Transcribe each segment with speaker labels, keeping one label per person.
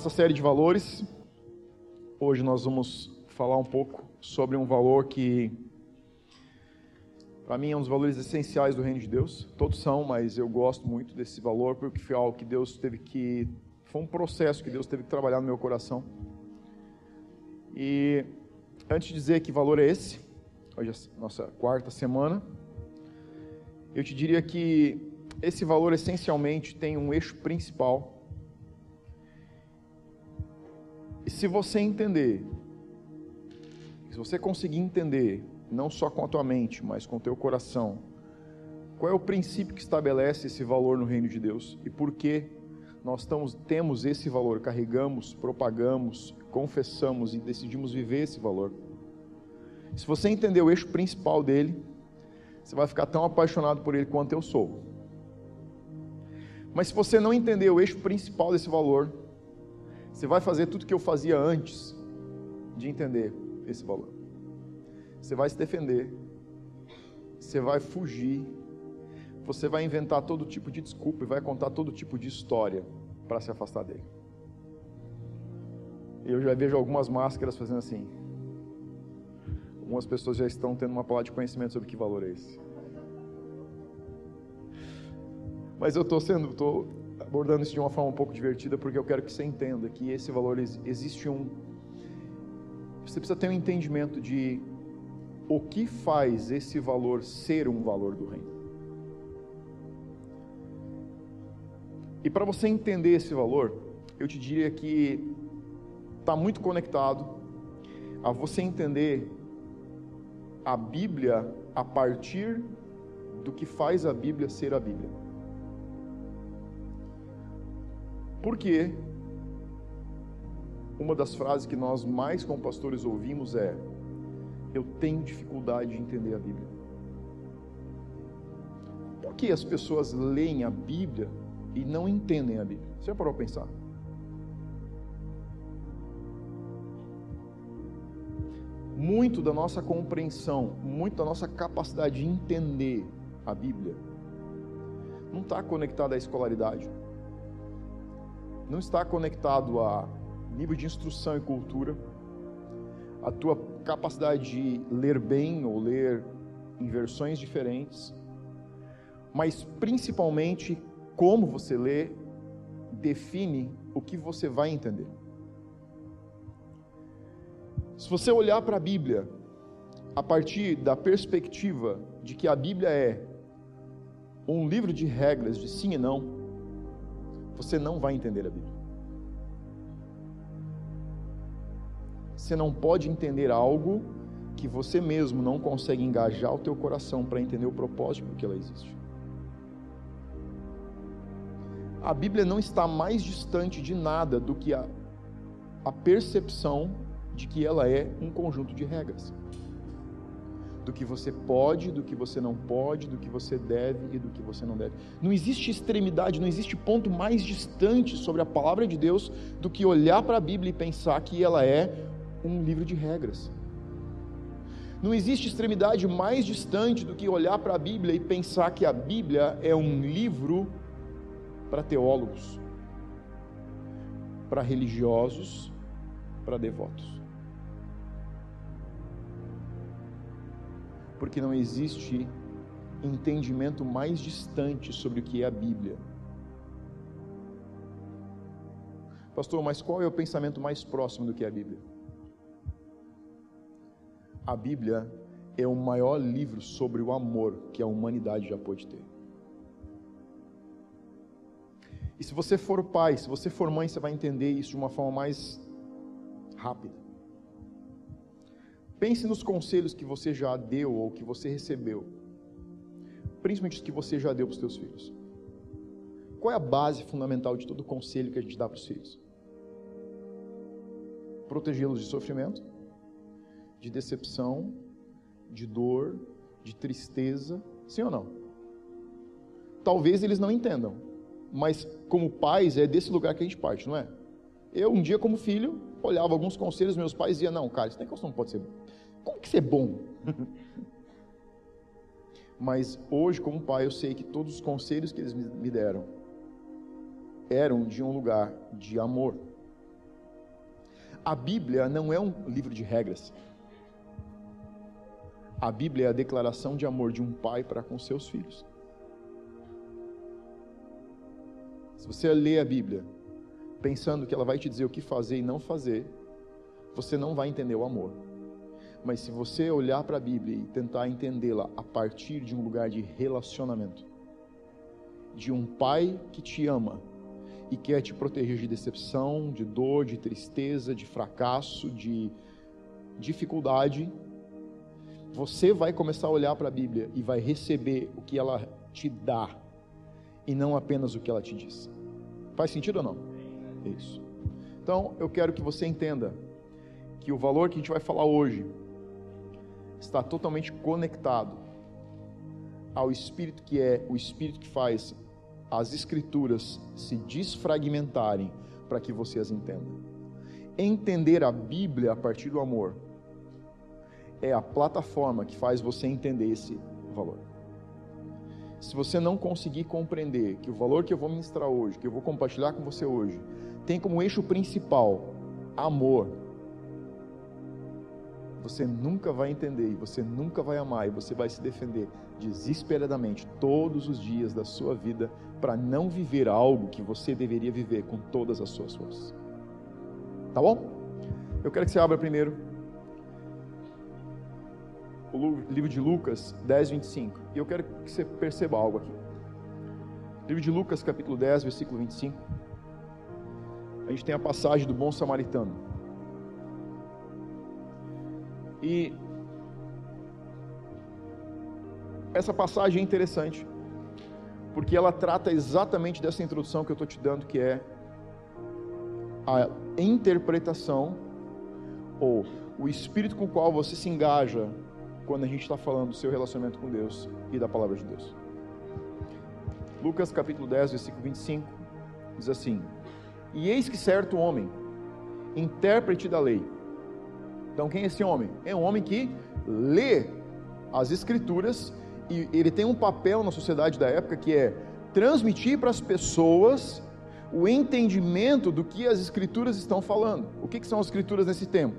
Speaker 1: nossa série de valores. Hoje nós vamos falar um pouco sobre um valor que, para mim, é um dos valores essenciais do reino de Deus. Todos são, mas eu gosto muito desse valor porque foi algo que Deus teve que. Foi um processo que Deus teve que trabalhar no meu coração. E antes de dizer que valor é esse, hoje é nossa quarta semana, eu te diria que esse valor essencialmente tem um eixo principal se você entender, se você conseguir entender, não só com a tua mente, mas com o teu coração, qual é o princípio que estabelece esse valor no reino de Deus e por que nós estamos, temos esse valor, carregamos, propagamos, confessamos e decidimos viver esse valor. Se você entender o eixo principal dele, você vai ficar tão apaixonado por ele quanto eu sou. Mas se você não entender o eixo principal desse valor, você vai fazer tudo que eu fazia antes de entender esse valor. Você vai se defender, você vai fugir, você vai inventar todo tipo de desculpa e vai contar todo tipo de história para se afastar dele. Eu já vejo algumas máscaras fazendo assim. Algumas pessoas já estão tendo uma palavra de conhecimento sobre que valor é esse. Mas eu estou sendo, tô abordando isso de uma forma um pouco divertida, porque eu quero que você entenda que esse valor existe um. Você precisa ter um entendimento de o que faz esse valor ser um valor do reino. E para você entender esse valor, eu te diria que está muito conectado a você entender a Bíblia a partir do que faz a Bíblia ser a Bíblia. Porque uma das frases que nós mais como pastores ouvimos é: Eu tenho dificuldade de entender a Bíblia. Por que as pessoas leem a Bíblia e não entendem a Bíblia? Você já parou para pensar? Muito da nossa compreensão, muito da nossa capacidade de entender a Bíblia, não está conectada à escolaridade não está conectado a nível de instrução e cultura, a tua capacidade de ler bem ou ler em versões diferentes, mas principalmente como você lê define o que você vai entender. Se você olhar para a Bíblia a partir da perspectiva de que a Bíblia é um livro de regras de sim e não, você não vai entender a Bíblia. Você não pode entender algo que você mesmo não consegue engajar o teu coração para entender o propósito por que ela existe. A Bíblia não está mais distante de nada do que a, a percepção de que ela é um conjunto de regras do que você pode, do que você não pode, do que você deve e do que você não deve. Não existe extremidade, não existe ponto mais distante sobre a palavra de Deus do que olhar para a Bíblia e pensar que ela é um livro de regras. Não existe extremidade mais distante do que olhar para a Bíblia e pensar que a Bíblia é um livro para teólogos, para religiosos, para devotos. Porque não existe entendimento mais distante sobre o que é a Bíblia. Pastor, mas qual é o pensamento mais próximo do que é a Bíblia? A Bíblia é o maior livro sobre o amor que a humanidade já pôde ter. E se você for pai, se você for mãe, você vai entender isso de uma forma mais rápida. Pense nos conselhos que você já deu ou que você recebeu, principalmente os que você já deu para os seus filhos. Qual é a base fundamental de todo conselho que a gente dá para os filhos? Protegê-los de sofrimento, de decepção, de dor, de tristeza, sim ou não? Talvez eles não entendam, mas como pais é desse lugar que a gente parte, não é? Eu um dia como filho olhava alguns conselhos meus pais e dizia não, cara, isso não pode ser como que isso é bom? Mas hoje, como pai, eu sei que todos os conselhos que eles me deram eram de um lugar de amor. A Bíblia não é um livro de regras. A Bíblia é a declaração de amor de um pai para com seus filhos. Se você lê a Bíblia pensando que ela vai te dizer o que fazer e não fazer, você não vai entender o amor. Mas se você olhar para a Bíblia e tentar entendê-la a partir de um lugar de relacionamento, de um pai que te ama e quer te proteger de decepção, de dor, de tristeza, de fracasso, de dificuldade, você vai começar a olhar para a Bíblia e vai receber o que ela te dá e não apenas o que ela te diz. Faz sentido ou não? Isso. Então, eu quero que você entenda que o valor que a gente vai falar hoje está totalmente conectado ao Espírito que é o Espírito que faz as Escrituras se desfragmentarem para que você as entenda. Entender a Bíblia a partir do amor é a plataforma que faz você entender esse valor. Se você não conseguir compreender que o valor que eu vou ministrar hoje, que eu vou compartilhar com você hoje, tem como eixo principal amor, você nunca vai entender, e você nunca vai amar, e você vai se defender desesperadamente todos os dias da sua vida para não viver algo que você deveria viver com todas as suas forças. Tá bom? Eu quero que você abra primeiro o livro de Lucas 10, 25. E eu quero que você perceba algo aqui. Livro de Lucas, capítulo 10, versículo 25. A gente tem a passagem do bom samaritano. E essa passagem é interessante, porque ela trata exatamente dessa introdução que eu estou te dando, que é a interpretação ou o espírito com o qual você se engaja quando a gente está falando do seu relacionamento com Deus e da palavra de Deus. Lucas capítulo 10, versículo 25, diz assim: E eis que certo homem, intérprete da lei, então, quem é esse homem? É um homem que lê as Escrituras e ele tem um papel na sociedade da época que é transmitir para as pessoas o entendimento do que as Escrituras estão falando. O que, que são as Escrituras nesse tempo?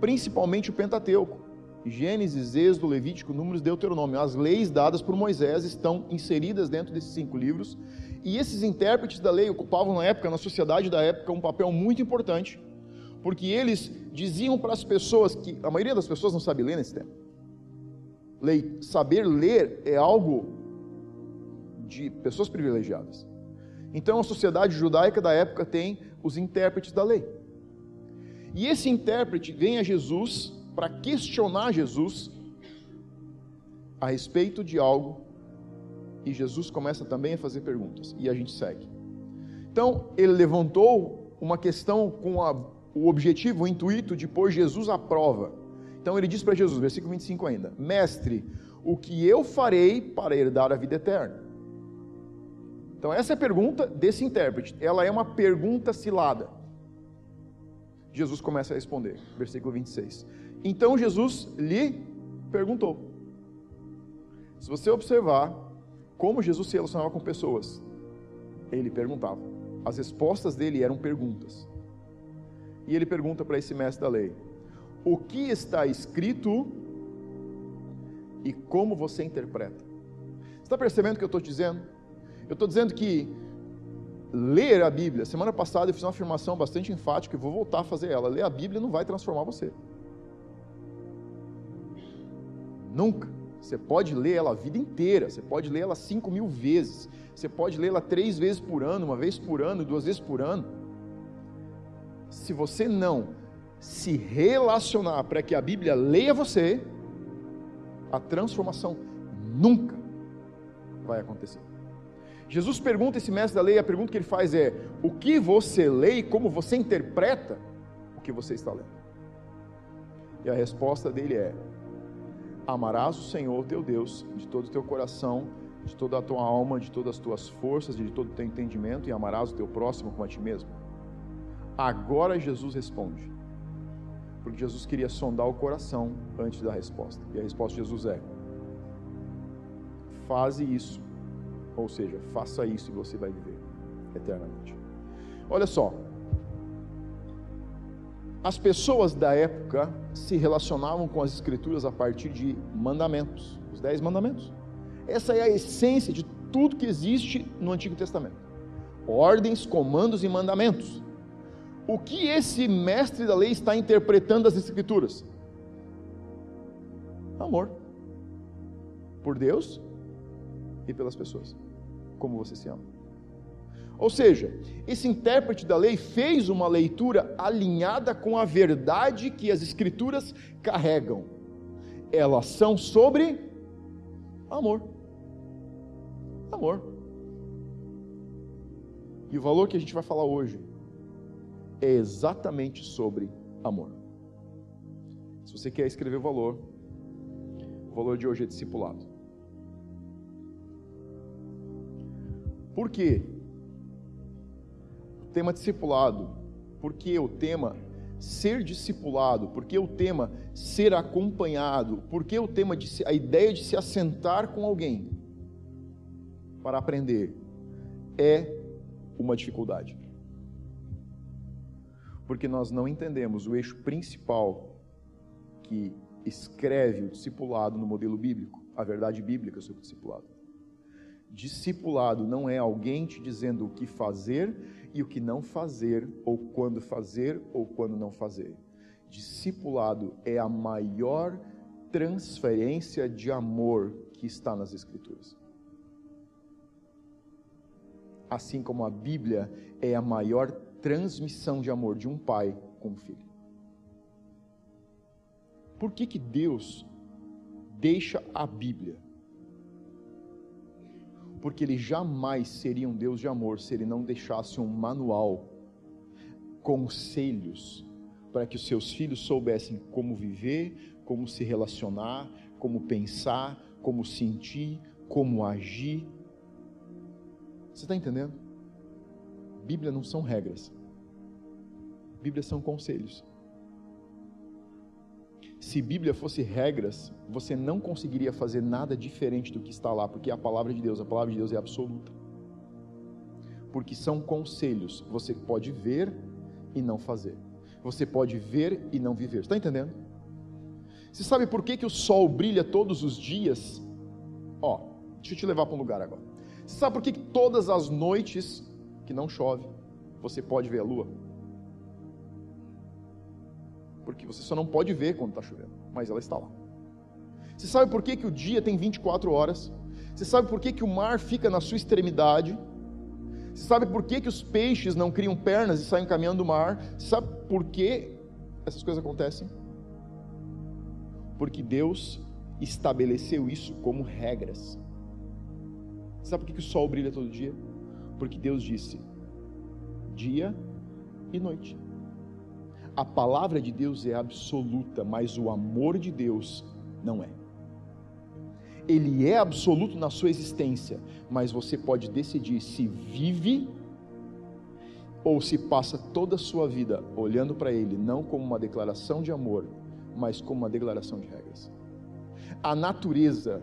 Speaker 1: Principalmente o Pentateuco. Gênesis, Êxodo, Levítico, Números, Deuteronômio. As leis dadas por Moisés estão inseridas dentro desses cinco livros. E esses intérpretes da lei ocupavam na época, na sociedade da época, um papel muito importante porque eles diziam para as pessoas que a maioria das pessoas não sabe ler nesse tempo. saber ler é algo de pessoas privilegiadas. Então a sociedade judaica da época tem os intérpretes da lei. E esse intérprete vem a Jesus para questionar Jesus a respeito de algo, e Jesus começa também a fazer perguntas, e a gente segue. Então, ele levantou uma questão com a o objetivo, o intuito de pôr Jesus à prova. Então ele diz para Jesus, versículo 25 ainda: Mestre, o que eu farei para herdar a vida eterna? Então essa é a pergunta desse intérprete. Ela é uma pergunta cilada. Jesus começa a responder, versículo 26. Então Jesus lhe perguntou. Se você observar como Jesus se relacionava com pessoas, ele perguntava. As respostas dele eram perguntas. E ele pergunta para esse mestre da lei: O que está escrito e como você interpreta? Você está percebendo o que eu estou dizendo? Eu estou dizendo que ler a Bíblia, semana passada eu fiz uma afirmação bastante enfática e vou voltar a fazer ela. Ler a Bíblia não vai transformar você. Nunca. Você pode ler ela a vida inteira, você pode ler ela cinco mil vezes, você pode ler ela três vezes por ano, uma vez por ano, duas vezes por ano se você não se relacionar para que a Bíblia leia você, a transformação nunca vai acontecer. Jesus pergunta esse mestre da lei, a pergunta que ele faz é: o que você lê e como você interpreta o que você está lendo? E a resposta dele é: amarás o Senhor teu Deus de todo o teu coração, de toda a tua alma, de todas as tuas forças, de todo o teu entendimento, e amarás o teu próximo como a ti mesmo. Agora Jesus responde. Porque Jesus queria sondar o coração antes da resposta. E a resposta de Jesus é: Faze isso. Ou seja, faça isso e você vai viver eternamente. Olha só. As pessoas da época se relacionavam com as Escrituras a partir de mandamentos, os dez mandamentos. Essa é a essência de tudo que existe no Antigo Testamento: ordens, comandos e mandamentos. O que esse mestre da lei está interpretando as Escrituras? Amor por Deus e pelas pessoas, como você se ama. Ou seja, esse intérprete da lei fez uma leitura alinhada com a verdade que as Escrituras carregam. Elas são sobre amor. Amor. E o valor que a gente vai falar hoje é exatamente sobre amor. Se você quer escrever o valor, o valor de hoje é discipulado. Por quê? tema discipulado, porque o tema ser discipulado, porque o tema ser acompanhado, porque o tema de a ideia de se assentar com alguém para aprender é uma dificuldade. Porque nós não entendemos o eixo principal que escreve o discipulado no modelo bíblico, a verdade bíblica sobre o discipulado. Discipulado não é alguém te dizendo o que fazer e o que não fazer, ou quando fazer, ou quando não fazer. Discipulado é a maior transferência de amor que está nas Escrituras. Assim como a Bíblia é a maior transmissão de amor de um pai com um filho. Por que, que Deus deixa a Bíblia? porque ele jamais seria um Deus de amor se ele não deixasse um manual, conselhos, para que os seus filhos soubessem como viver, como se relacionar, como pensar, como sentir, como agir. Você está entendendo? Bíblia não são regras, Bíblia são conselhos. Se Bíblia fosse regras, você não conseguiria fazer nada diferente do que está lá, porque é a palavra de Deus, a palavra de Deus é absoluta. Porque são conselhos, você pode ver e não fazer. Você pode ver e não viver. Está entendendo? Você sabe por que, que o sol brilha todos os dias? Ó, deixa eu te levar para um lugar agora. Você sabe por que, que todas as noites que não chove, você pode ver a lua? porque você só não pode ver quando está chovendo, mas ela está lá. Você sabe por que, que o dia tem 24 horas? Você sabe por que, que o mar fica na sua extremidade? Você sabe por que, que os peixes não criam pernas e saem caminhando do mar? Você sabe por que essas coisas acontecem? Porque Deus estabeleceu isso como regras. Você sabe por que, que o sol brilha todo dia? Porque Deus disse: dia e noite. A palavra de Deus é absoluta, mas o amor de Deus não é. Ele é absoluto na sua existência, mas você pode decidir se vive ou se passa toda a sua vida olhando para Ele, não como uma declaração de amor, mas como uma declaração de regras. A natureza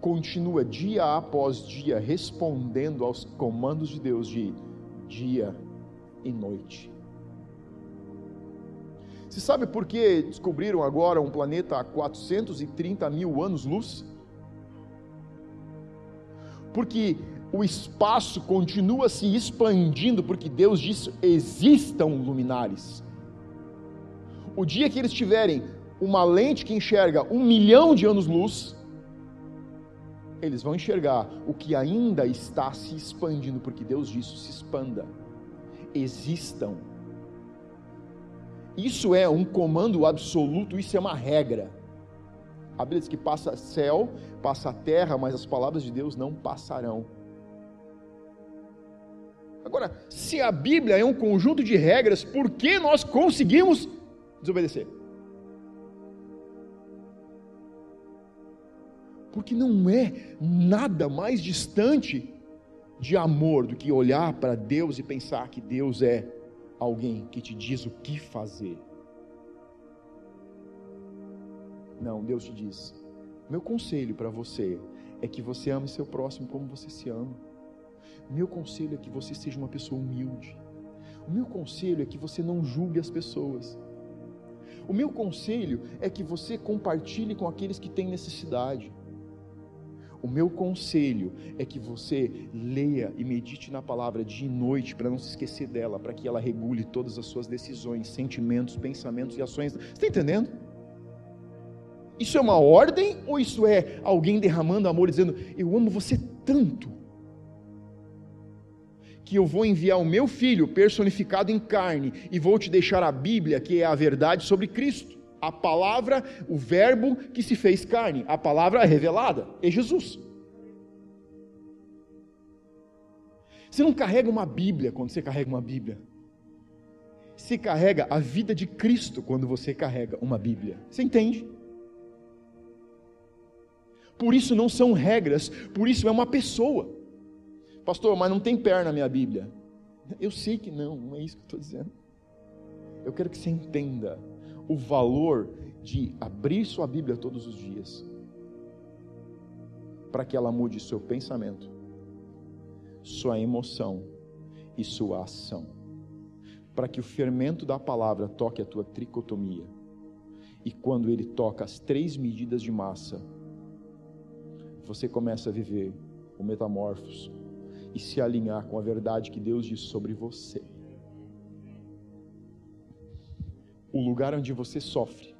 Speaker 1: continua dia após dia respondendo aos comandos de Deus de dia e noite. Você sabe por que descobriram agora um planeta a 430 mil anos-luz? Porque o espaço continua se expandindo, porque Deus disse: existam luminares. O dia que eles tiverem uma lente que enxerga um milhão de anos-luz, eles vão enxergar o que ainda está se expandindo, porque Deus disse: se expanda, existam isso é um comando absoluto, isso é uma regra. A Bíblia diz que passa céu, passa terra, mas as palavras de Deus não passarão. Agora, se a Bíblia é um conjunto de regras, por que nós conseguimos desobedecer? Porque não é nada mais distante de amor do que olhar para Deus e pensar que Deus é alguém que te diz o que fazer. Não, Deus te diz: meu conselho para você é que você ame seu próximo como você se ama. Meu conselho é que você seja uma pessoa humilde. O meu conselho é que você não julgue as pessoas. O meu conselho é que você compartilhe com aqueles que têm necessidade. O meu conselho é que você leia e medite na palavra dia e noite para não se esquecer dela, para que ela regule todas as suas decisões, sentimentos, pensamentos e ações. Você está entendendo? Isso é uma ordem ou isso é alguém derramando amor dizendo: Eu amo você tanto que eu vou enviar o meu filho personificado em carne e vou te deixar a Bíblia, que é a verdade sobre Cristo? A palavra, o verbo que se fez carne, a palavra revelada, é Jesus. Você não carrega uma Bíblia quando você carrega uma Bíblia. Se carrega a vida de Cristo quando você carrega uma Bíblia. Você entende? Por isso não são regras, por isso é uma pessoa. Pastor, mas não tem perna na minha Bíblia. Eu sei que não, não é isso que eu estou dizendo. Eu quero que você entenda o valor de abrir sua Bíblia todos os dias, para que ela mude seu pensamento, sua emoção e sua ação, para que o fermento da palavra toque a tua tricotomia, e quando ele toca as três medidas de massa, você começa a viver o metamorfos e se alinhar com a verdade que Deus diz sobre você. O lugar onde você sofre,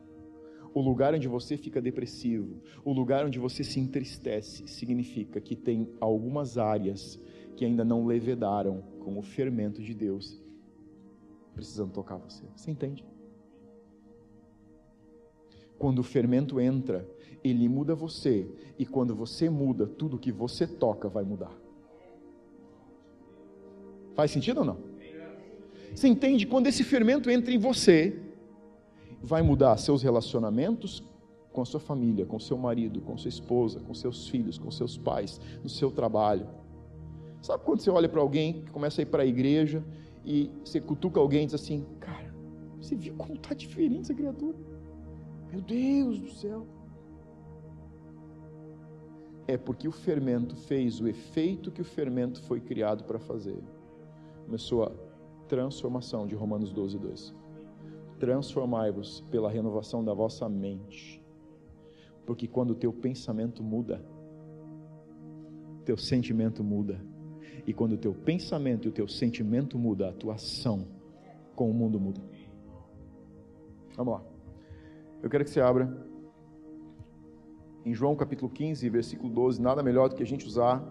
Speaker 1: o lugar onde você fica depressivo, o lugar onde você se entristece, significa que tem algumas áreas que ainda não levedaram com o fermento de Deus, precisando tocar você. Você entende? Quando o fermento entra, ele muda você, e quando você muda, tudo que você toca vai mudar. Faz sentido ou não? Você entende? Quando esse fermento entra em você, vai mudar seus relacionamentos com a sua família, com seu marido, com sua esposa, com seus filhos, com seus pais, no seu trabalho. Sabe quando você olha para alguém que começa a ir para a igreja e você cutuca alguém e diz assim: Cara, você viu como está diferente essa criatura? Meu Deus do céu. É porque o fermento fez o efeito que o fermento foi criado para fazer. Começou a transformação de Romanos 12, 2 transformai-vos pela renovação da vossa mente. Porque quando o teu pensamento muda, teu sentimento muda. E quando o teu pensamento e o teu sentimento muda, a tua ação com o mundo muda. Vamos lá. Eu quero que você abra em João capítulo 15, versículo 12, nada melhor do que a gente usar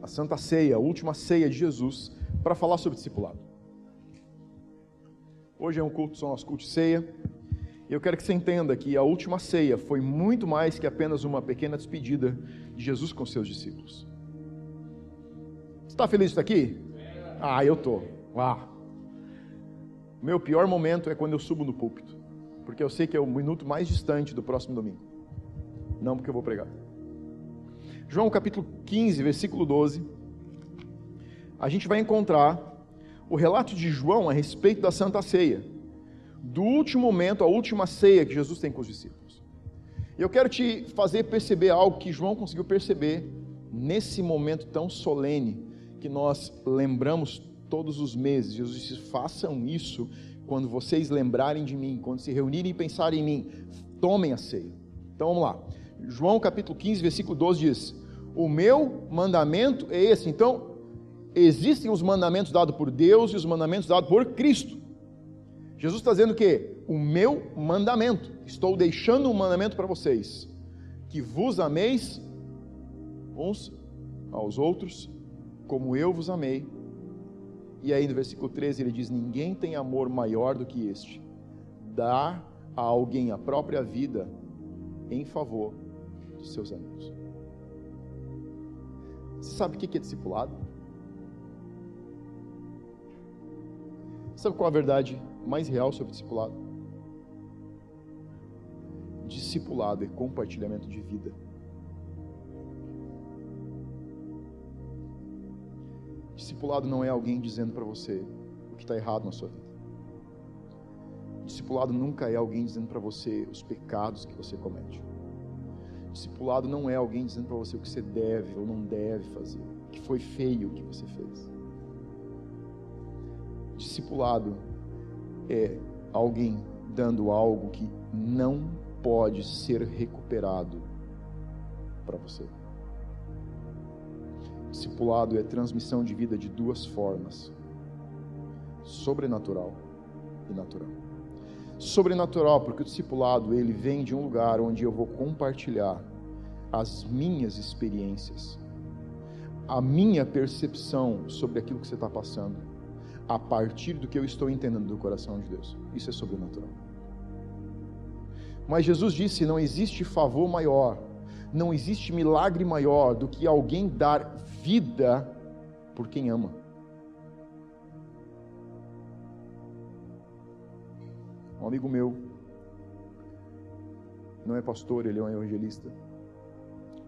Speaker 1: a Santa Ceia, a última ceia de Jesus, para falar sobre discipulado. Hoje é um culto, são as cultos ceia. E eu quero que você entenda que a última ceia foi muito mais que apenas uma pequena despedida de Jesus com seus discípulos. Você está feliz de estar aqui? Ah, eu estou. Ah. Meu pior momento é quando eu subo no púlpito, porque eu sei que é o minuto mais distante do próximo domingo. Não porque eu vou pregar. João capítulo 15, versículo 12. A gente vai encontrar o relato de João a respeito da Santa Ceia, do último momento, a última ceia que Jesus tem com os discípulos. Eu quero te fazer perceber algo que João conseguiu perceber nesse momento tão solene que nós lembramos todos os meses. Jesus disse: façam isso quando vocês lembrarem de mim, quando se reunirem e pensarem em mim, tomem a ceia. Então vamos lá. João capítulo 15, versículo 12 diz: O meu mandamento é esse. Então, existem os mandamentos dados por Deus e os mandamentos dados por Cristo. Jesus está dizendo que o meu mandamento, estou deixando um mandamento para vocês, que vos ameis uns aos outros, como eu vos amei. E aí no versículo 13 ele diz: Ninguém tem amor maior do que este, dar a alguém a própria vida em favor dos seus amigos. Você sabe o que é discipulado? Sabe qual a verdade mais real sobre discipulado? Discipulado é compartilhamento de vida. Discipulado não é alguém dizendo para você o que está errado na sua vida. Discipulado nunca é alguém dizendo para você os pecados que você comete. Discipulado não é alguém dizendo para você o que você deve ou não deve fazer, que foi feio o que você fez discipulado é alguém dando algo que não pode ser recuperado para você. Discipulado é transmissão de vida de duas formas: sobrenatural e natural. Sobrenatural, porque o discipulado ele vem de um lugar onde eu vou compartilhar as minhas experiências, a minha percepção sobre aquilo que você está passando, a partir do que eu estou entendendo do coração de Deus. Isso é sobrenatural. Mas Jesus disse: não existe favor maior, não existe milagre maior do que alguém dar vida por quem ama. Um amigo meu, não é pastor, ele é um evangelista.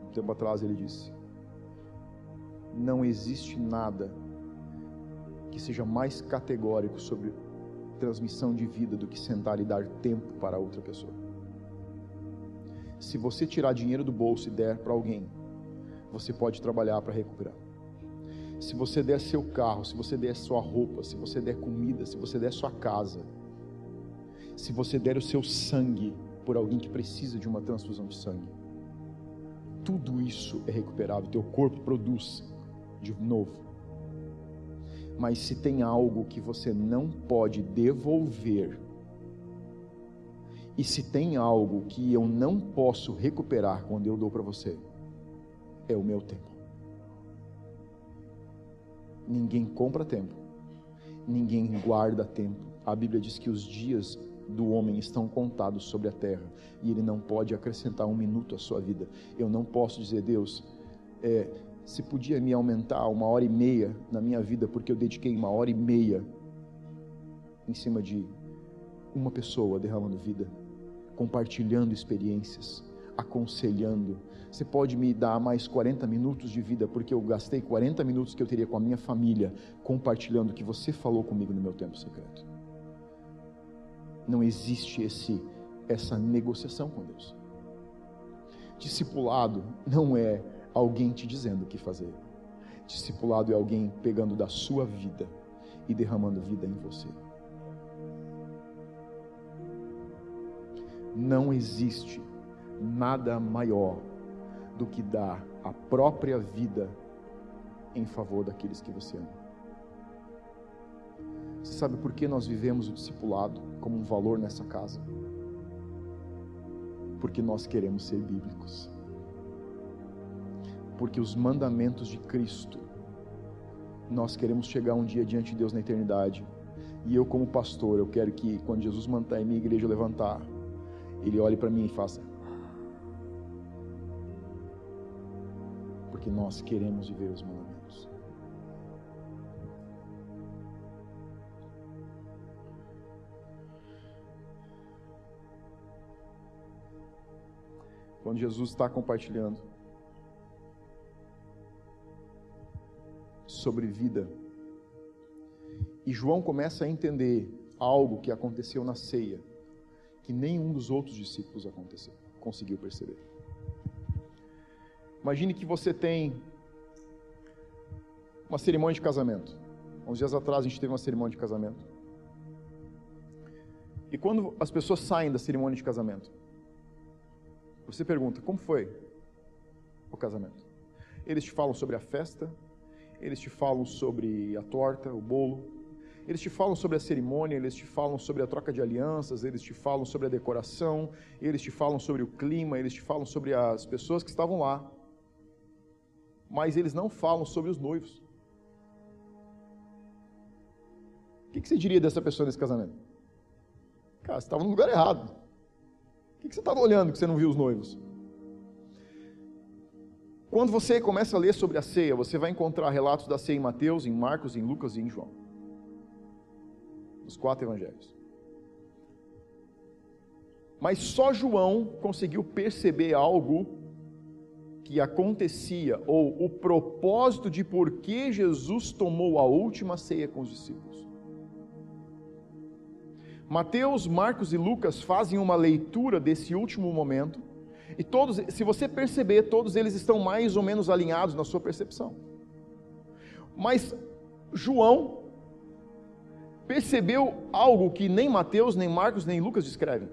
Speaker 1: Um tempo atrás ele disse: Não existe nada que seja mais categórico sobre transmissão de vida do que sentar e dar tempo para outra pessoa. Se você tirar dinheiro do bolso e der para alguém, você pode trabalhar para recuperar. Se você der seu carro, se você der sua roupa, se você der comida, se você der sua casa, se você der o seu sangue por alguém que precisa de uma transfusão de sangue, tudo isso é recuperado, teu corpo produz de novo. Mas se tem algo que você não pode devolver, e se tem algo que eu não posso recuperar quando eu dou para você, é o meu tempo. Ninguém compra tempo, ninguém guarda tempo. A Bíblia diz que os dias do homem estão contados sobre a terra e ele não pode acrescentar um minuto à sua vida. Eu não posso dizer, Deus, é, se podia me aumentar uma hora e meia na minha vida, porque eu dediquei uma hora e meia em cima de uma pessoa derramando vida, compartilhando experiências, aconselhando. Você pode me dar mais 40 minutos de vida, porque eu gastei 40 minutos que eu teria com a minha família, compartilhando o que você falou comigo no meu tempo secreto. Não existe esse essa negociação com Deus. Discipulado não é alguém te dizendo o que fazer. Discipulado é alguém pegando da sua vida e derramando vida em você. Não existe nada maior do que dar a própria vida em favor daqueles que você ama. Você sabe por que nós vivemos o discipulado como um valor nessa casa? Porque nós queremos ser bíblicos. Porque os mandamentos de Cristo, nós queremos chegar um dia diante de Deus na eternidade. E eu, como pastor, eu quero que quando Jesus mandar em minha igreja levantar, ele olhe para mim e faça. Porque nós queremos viver os mandamentos. quando Jesus está compartilhando sobre vida. E João começa a entender algo que aconteceu na ceia, que nenhum dos outros discípulos aconteceu, conseguiu perceber. Imagine que você tem uma cerimônia de casamento. Uns dias atrás a gente teve uma cerimônia de casamento. E quando as pessoas saem da cerimônia de casamento, você pergunta, como foi o casamento? Eles te falam sobre a festa, eles te falam sobre a torta, o bolo, eles te falam sobre a cerimônia, eles te falam sobre a troca de alianças, eles te falam sobre a decoração, eles te falam sobre o clima, eles te falam sobre as pessoas que estavam lá. Mas eles não falam sobre os noivos. O que você diria dessa pessoa nesse casamento? Cara, você estava no lugar errado. O que você estava olhando que você não viu os noivos? Quando você começa a ler sobre a ceia, você vai encontrar relatos da ceia em Mateus, em Marcos, em Lucas e em João. Os quatro evangelhos. Mas só João conseguiu perceber algo que acontecia, ou o propósito de por que Jesus tomou a última ceia com os discípulos. Mateus, Marcos e Lucas fazem uma leitura desse último momento, e todos, se você perceber, todos eles estão mais ou menos alinhados na sua percepção. Mas João percebeu algo que nem Mateus, nem Marcos, nem Lucas descrevem.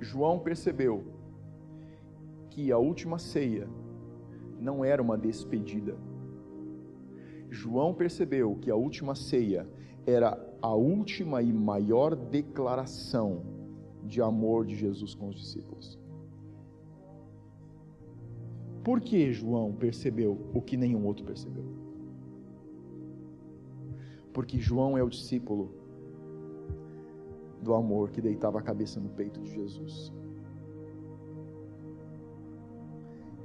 Speaker 1: João percebeu que a última ceia não era uma despedida. João percebeu que a última ceia era a última e maior declaração de amor de Jesus com os discípulos. Por que João percebeu o que nenhum outro percebeu? Porque João é o discípulo do amor que deitava a cabeça no peito de Jesus.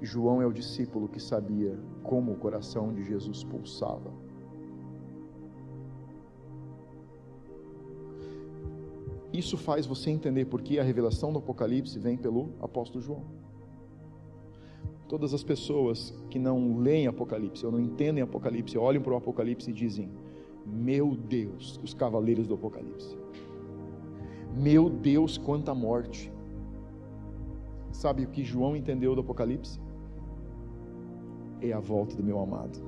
Speaker 1: João é o discípulo que sabia como o coração de Jesus pulsava. Isso faz você entender por que a revelação do Apocalipse vem pelo apóstolo João. Todas as pessoas que não leem Apocalipse ou não entendem Apocalipse, olham para o Apocalipse e dizem: Meu Deus, os cavaleiros do Apocalipse. Meu Deus, quanta morte. Sabe o que João entendeu do Apocalipse? É a volta do meu amado.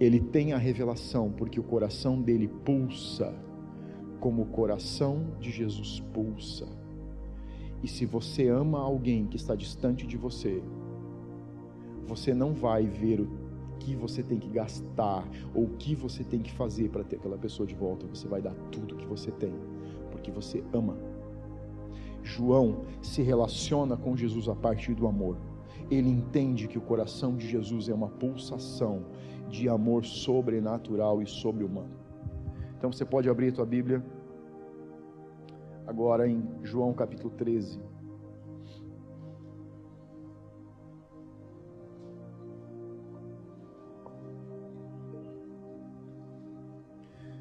Speaker 1: Ele tem a revelação porque o coração dele pulsa como o coração de Jesus pulsa. E se você ama alguém que está distante de você, você não vai ver o que você tem que gastar ou o que você tem que fazer para ter aquela pessoa de volta. Você vai dar tudo que você tem, porque você ama. João se relaciona com Jesus a partir do amor. Ele entende que o coração de Jesus é uma pulsação de amor sobrenatural e sobre-humano. Então você pode abrir a tua Bíblia agora em João capítulo 13.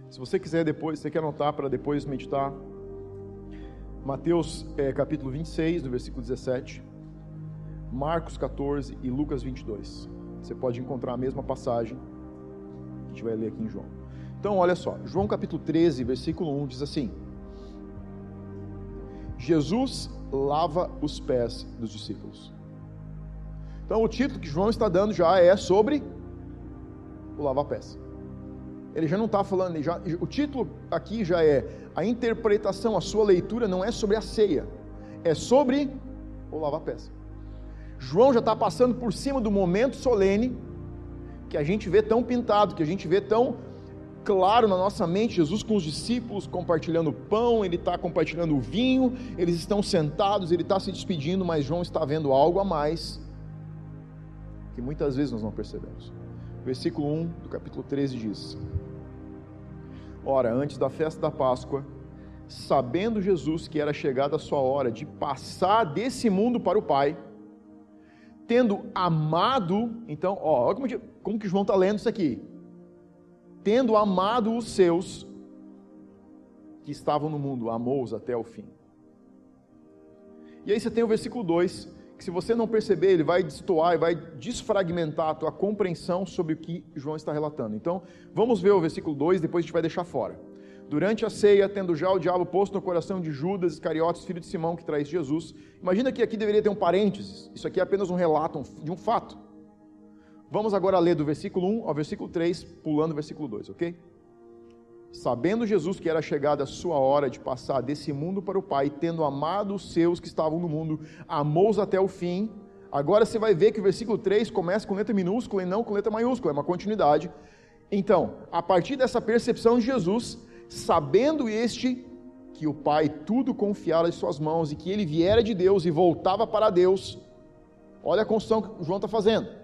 Speaker 1: Se você quiser depois, você quer anotar para depois meditar, Mateus é, capítulo 26, no versículo 17, Marcos 14 e Lucas 22. Você pode encontrar a mesma passagem que a gente vai ler aqui em João. Então, olha só, João capítulo 13, versículo 1 diz assim: Jesus lava os pés dos discípulos. Então, o título que João está dando já é sobre o lava-pés. Ele já não está falando, já, o título aqui já é a interpretação, a sua leitura não é sobre a ceia, é sobre o lava-pés. João já está passando por cima do momento solene que a gente vê tão pintado, que a gente vê tão claro na nossa mente Jesus com os discípulos compartilhando pão, ele está compartilhando o vinho, eles estão sentados, ele está se despedindo, mas João está vendo algo a mais que muitas vezes nós não percebemos. Versículo 1 do capítulo 13 diz: Ora, antes da festa da Páscoa, sabendo Jesus que era chegada a sua hora de passar desse mundo para o Pai, tendo amado, então, ó, olha como, como que João está lendo isso aqui tendo amado os seus que estavam no mundo, amou-os até o fim. E aí você tem o versículo 2, que se você não perceber, ele vai destoar e vai desfragmentar a tua compreensão sobre o que João está relatando. Então, vamos ver o versículo 2, depois a gente vai deixar fora. Durante a ceia, tendo já o diabo posto no coração de Judas Iscariotes, filho de Simão, que traz Jesus. Imagina que aqui deveria ter um parênteses. Isso aqui é apenas um relato de um fato. Vamos agora ler do versículo 1 ao versículo 3, pulando o versículo 2, ok? Sabendo Jesus que era chegada a sua hora de passar desse mundo para o Pai, tendo amado os seus que estavam no mundo, amou-os até o fim. Agora você vai ver que o versículo 3 começa com letra minúscula e não com letra maiúscula, é uma continuidade. Então, a partir dessa percepção de Jesus, sabendo este que o Pai tudo confiara em suas mãos e que ele viera de Deus e voltava para Deus, olha a construção que João está fazendo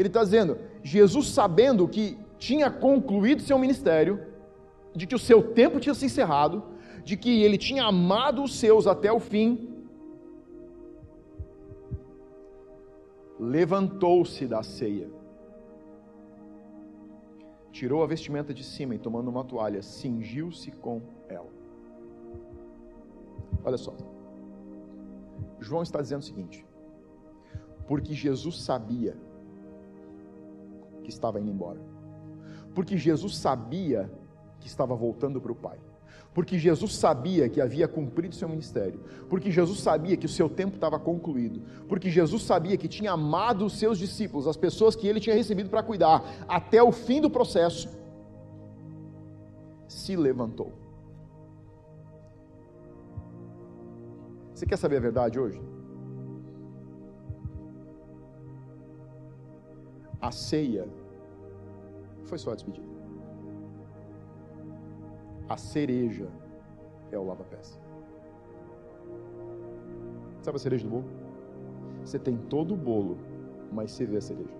Speaker 1: ele está dizendo: Jesus, sabendo que tinha concluído seu ministério, de que o seu tempo tinha se encerrado, de que ele tinha amado os seus até o fim, levantou-se da ceia, tirou a vestimenta de cima e, tomando uma toalha, cingiu-se com ela. Olha só, João está dizendo o seguinte: porque Jesus sabia que estava indo embora. Porque Jesus sabia que estava voltando para o Pai. porque Jesus sabia que havia cumprido seu ministério, porque Jesus sabia que o seu tempo estava concluído, porque Jesus sabia que tinha amado os seus discípulos, as pessoas que ele tinha recebido para cuidar, até o fim do processo, se levantou. Você quer saber a verdade hoje? A ceia foi só a despedida. A cereja é o lava-pés. Sabe a cereja do bolo? Você tem todo o bolo, mas você vê a cereja.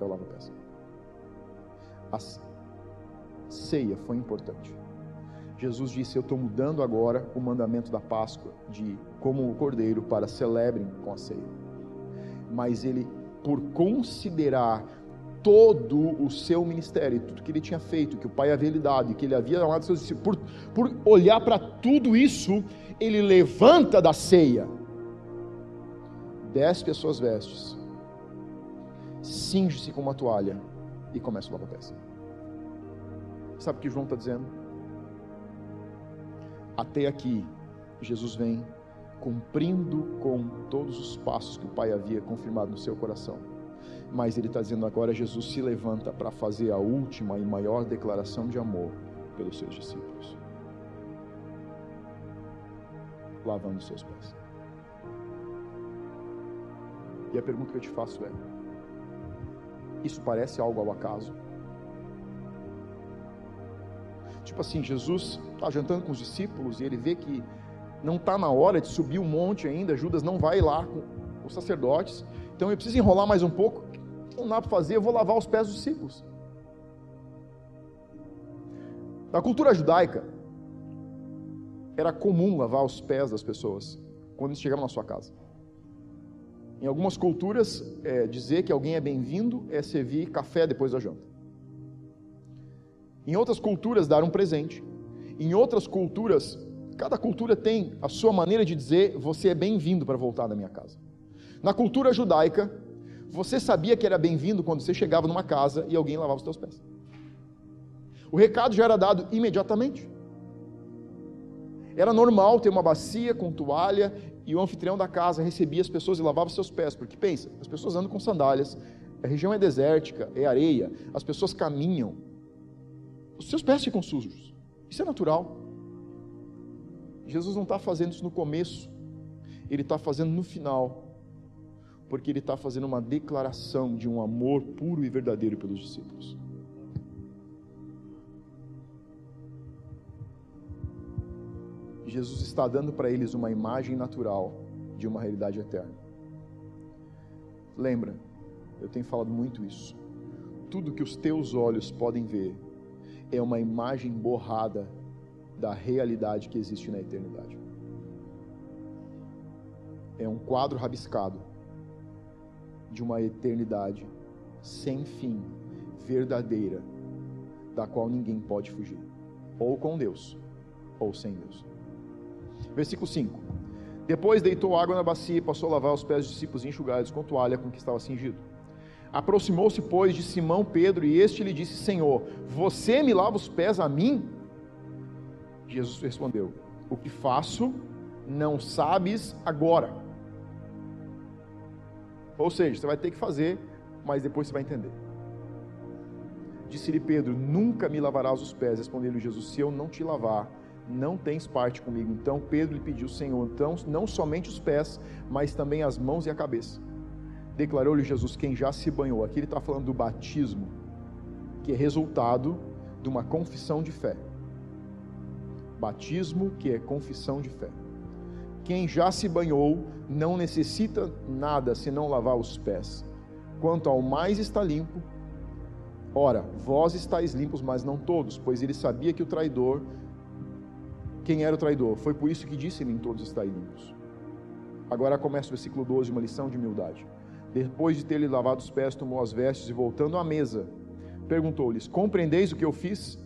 Speaker 1: É o lava-pés. A ceia foi importante. Jesus disse: Eu estou mudando agora o mandamento da Páscoa, de como o cordeiro, para celebrem com a ceia. Mas ele, por considerar todo o seu ministério, tudo que ele tinha feito, que o Pai havia lhe dado, e que ele havia amado seus discípulos, por, por olhar para tudo isso, ele levanta da ceia, despe as suas vestes, cinge-se com uma toalha e começa a lavar pés. Sabe o que João está dizendo? Até aqui, Jesus vem cumprindo com todos os passos que o Pai havia confirmado no seu coração mas ele está dizendo agora: Jesus se levanta para fazer a última e maior declaração de amor pelos seus discípulos, lavando seus pés. E a pergunta que eu te faço é: isso parece algo ao acaso? Tipo assim, Jesus está jantando com os discípulos e ele vê que não está na hora de subir o um monte ainda, Judas não vai lá com os sacerdotes, então eu preciso enrolar mais um pouco não dá para fazer, eu vou lavar os pés dos discípulos. Na cultura judaica, era comum lavar os pés das pessoas quando eles chegavam na sua casa. Em algumas culturas, é, dizer que alguém é bem-vindo é servir café depois da janta. Em outras culturas, dar um presente. Em outras culturas, cada cultura tem a sua maneira de dizer: você é bem-vindo para voltar da minha casa. Na cultura judaica, você sabia que era bem-vindo quando você chegava numa casa e alguém lavava os teus pés. O recado já era dado imediatamente. Era normal ter uma bacia com toalha e o anfitrião da casa recebia as pessoas e lavava seus pés, porque pensa, as pessoas andam com sandálias, a região é desértica, é areia, as pessoas caminham, os seus pés ficam sujos. Isso é natural. Jesus não está fazendo isso no começo, ele está fazendo no final porque ele está fazendo uma declaração de um amor puro e verdadeiro pelos discípulos. Jesus está dando para eles uma imagem natural de uma realidade eterna. Lembra, eu tenho falado muito isso. Tudo que os teus olhos podem ver é uma imagem borrada da realidade que existe na eternidade. É um quadro rabiscado de uma eternidade sem fim, verdadeira, da qual ninguém pode fugir, ou com Deus, ou sem Deus. Versículo 5: Depois deitou água na bacia e passou a lavar os pés dos discípulos enxugados com toalha com que estava cingido. Aproximou-se, pois, de Simão Pedro, e este lhe disse: Senhor, você me lava os pés a mim? Jesus respondeu: O que faço, não sabes agora ou seja, você vai ter que fazer, mas depois você vai entender. Disse-lhe Pedro: Nunca me lavarás os pés. Respondeu-lhe Jesus: Se eu não te lavar, não tens parte comigo. Então Pedro lhe pediu: Senhor, então não somente os pés, mas também as mãos e a cabeça. Declarou-lhe Jesus: Quem já se banhou. Aqui ele está falando do batismo, que é resultado de uma confissão de fé. Batismo que é confissão de fé. Quem já se banhou não necessita nada senão lavar os pés. Quanto ao mais está limpo, ora, vós estáis limpos, mas não todos, pois ele sabia que o traidor, quem era o traidor? Foi por isso que disse: Nem todos estáis limpos. Agora começa o versículo 12, uma lição de humildade. Depois de ter lhe lavado os pés, tomou as vestes e voltando à mesa, perguntou-lhes: Compreendeis o que eu fiz?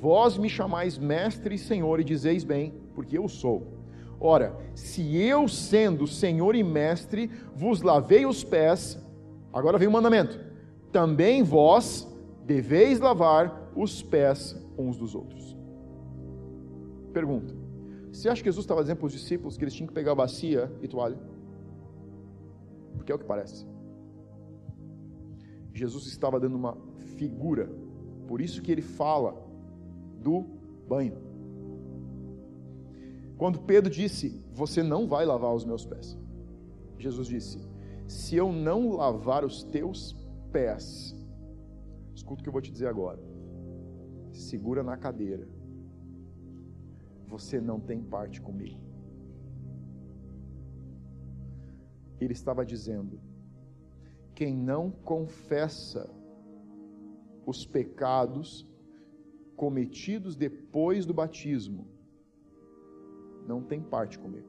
Speaker 1: Vós me chamais mestre e senhor e dizeis bem, porque eu sou. Ora, se eu, sendo Senhor e Mestre, vos lavei os pés, agora vem o mandamento: também vós deveis lavar os pés uns dos outros. Pergunta: Você acha que Jesus estava dizendo para os discípulos que eles tinham que pegar bacia e toalha? Porque é o que parece. Jesus estava dando uma figura, por isso que ele fala do banho. Quando Pedro disse: Você não vai lavar os meus pés, Jesus disse: Se eu não lavar os teus pés, escuta o que eu vou te dizer agora, segura na cadeira, você não tem parte comigo. Ele estava dizendo: quem não confessa os pecados cometidos depois do batismo, não tem parte comigo.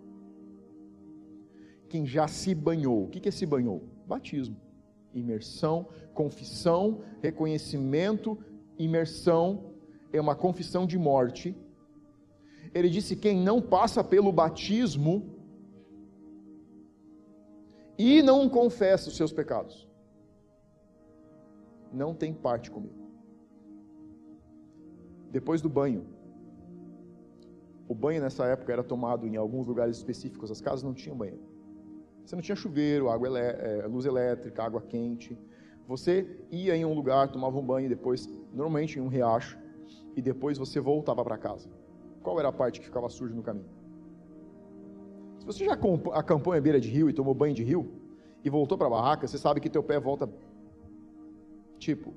Speaker 1: Quem já se banhou, o que é se banhou? Batismo, imersão, confissão, reconhecimento, imersão, é uma confissão de morte. Ele disse: quem não passa pelo batismo, e não confessa os seus pecados, não tem parte comigo. Depois do banho, o banho nessa época era tomado em alguns lugares específicos, as casas não tinham banheiro. Você não tinha chuveiro, água é, luz elétrica, água quente. Você ia em um lugar, tomava um banho, depois, normalmente em um riacho, e depois você voltava para casa. Qual era a parte que ficava suja no caminho? você já acampou em beira de rio e tomou banho de rio e voltou para a barraca, você sabe que teu pé volta tipo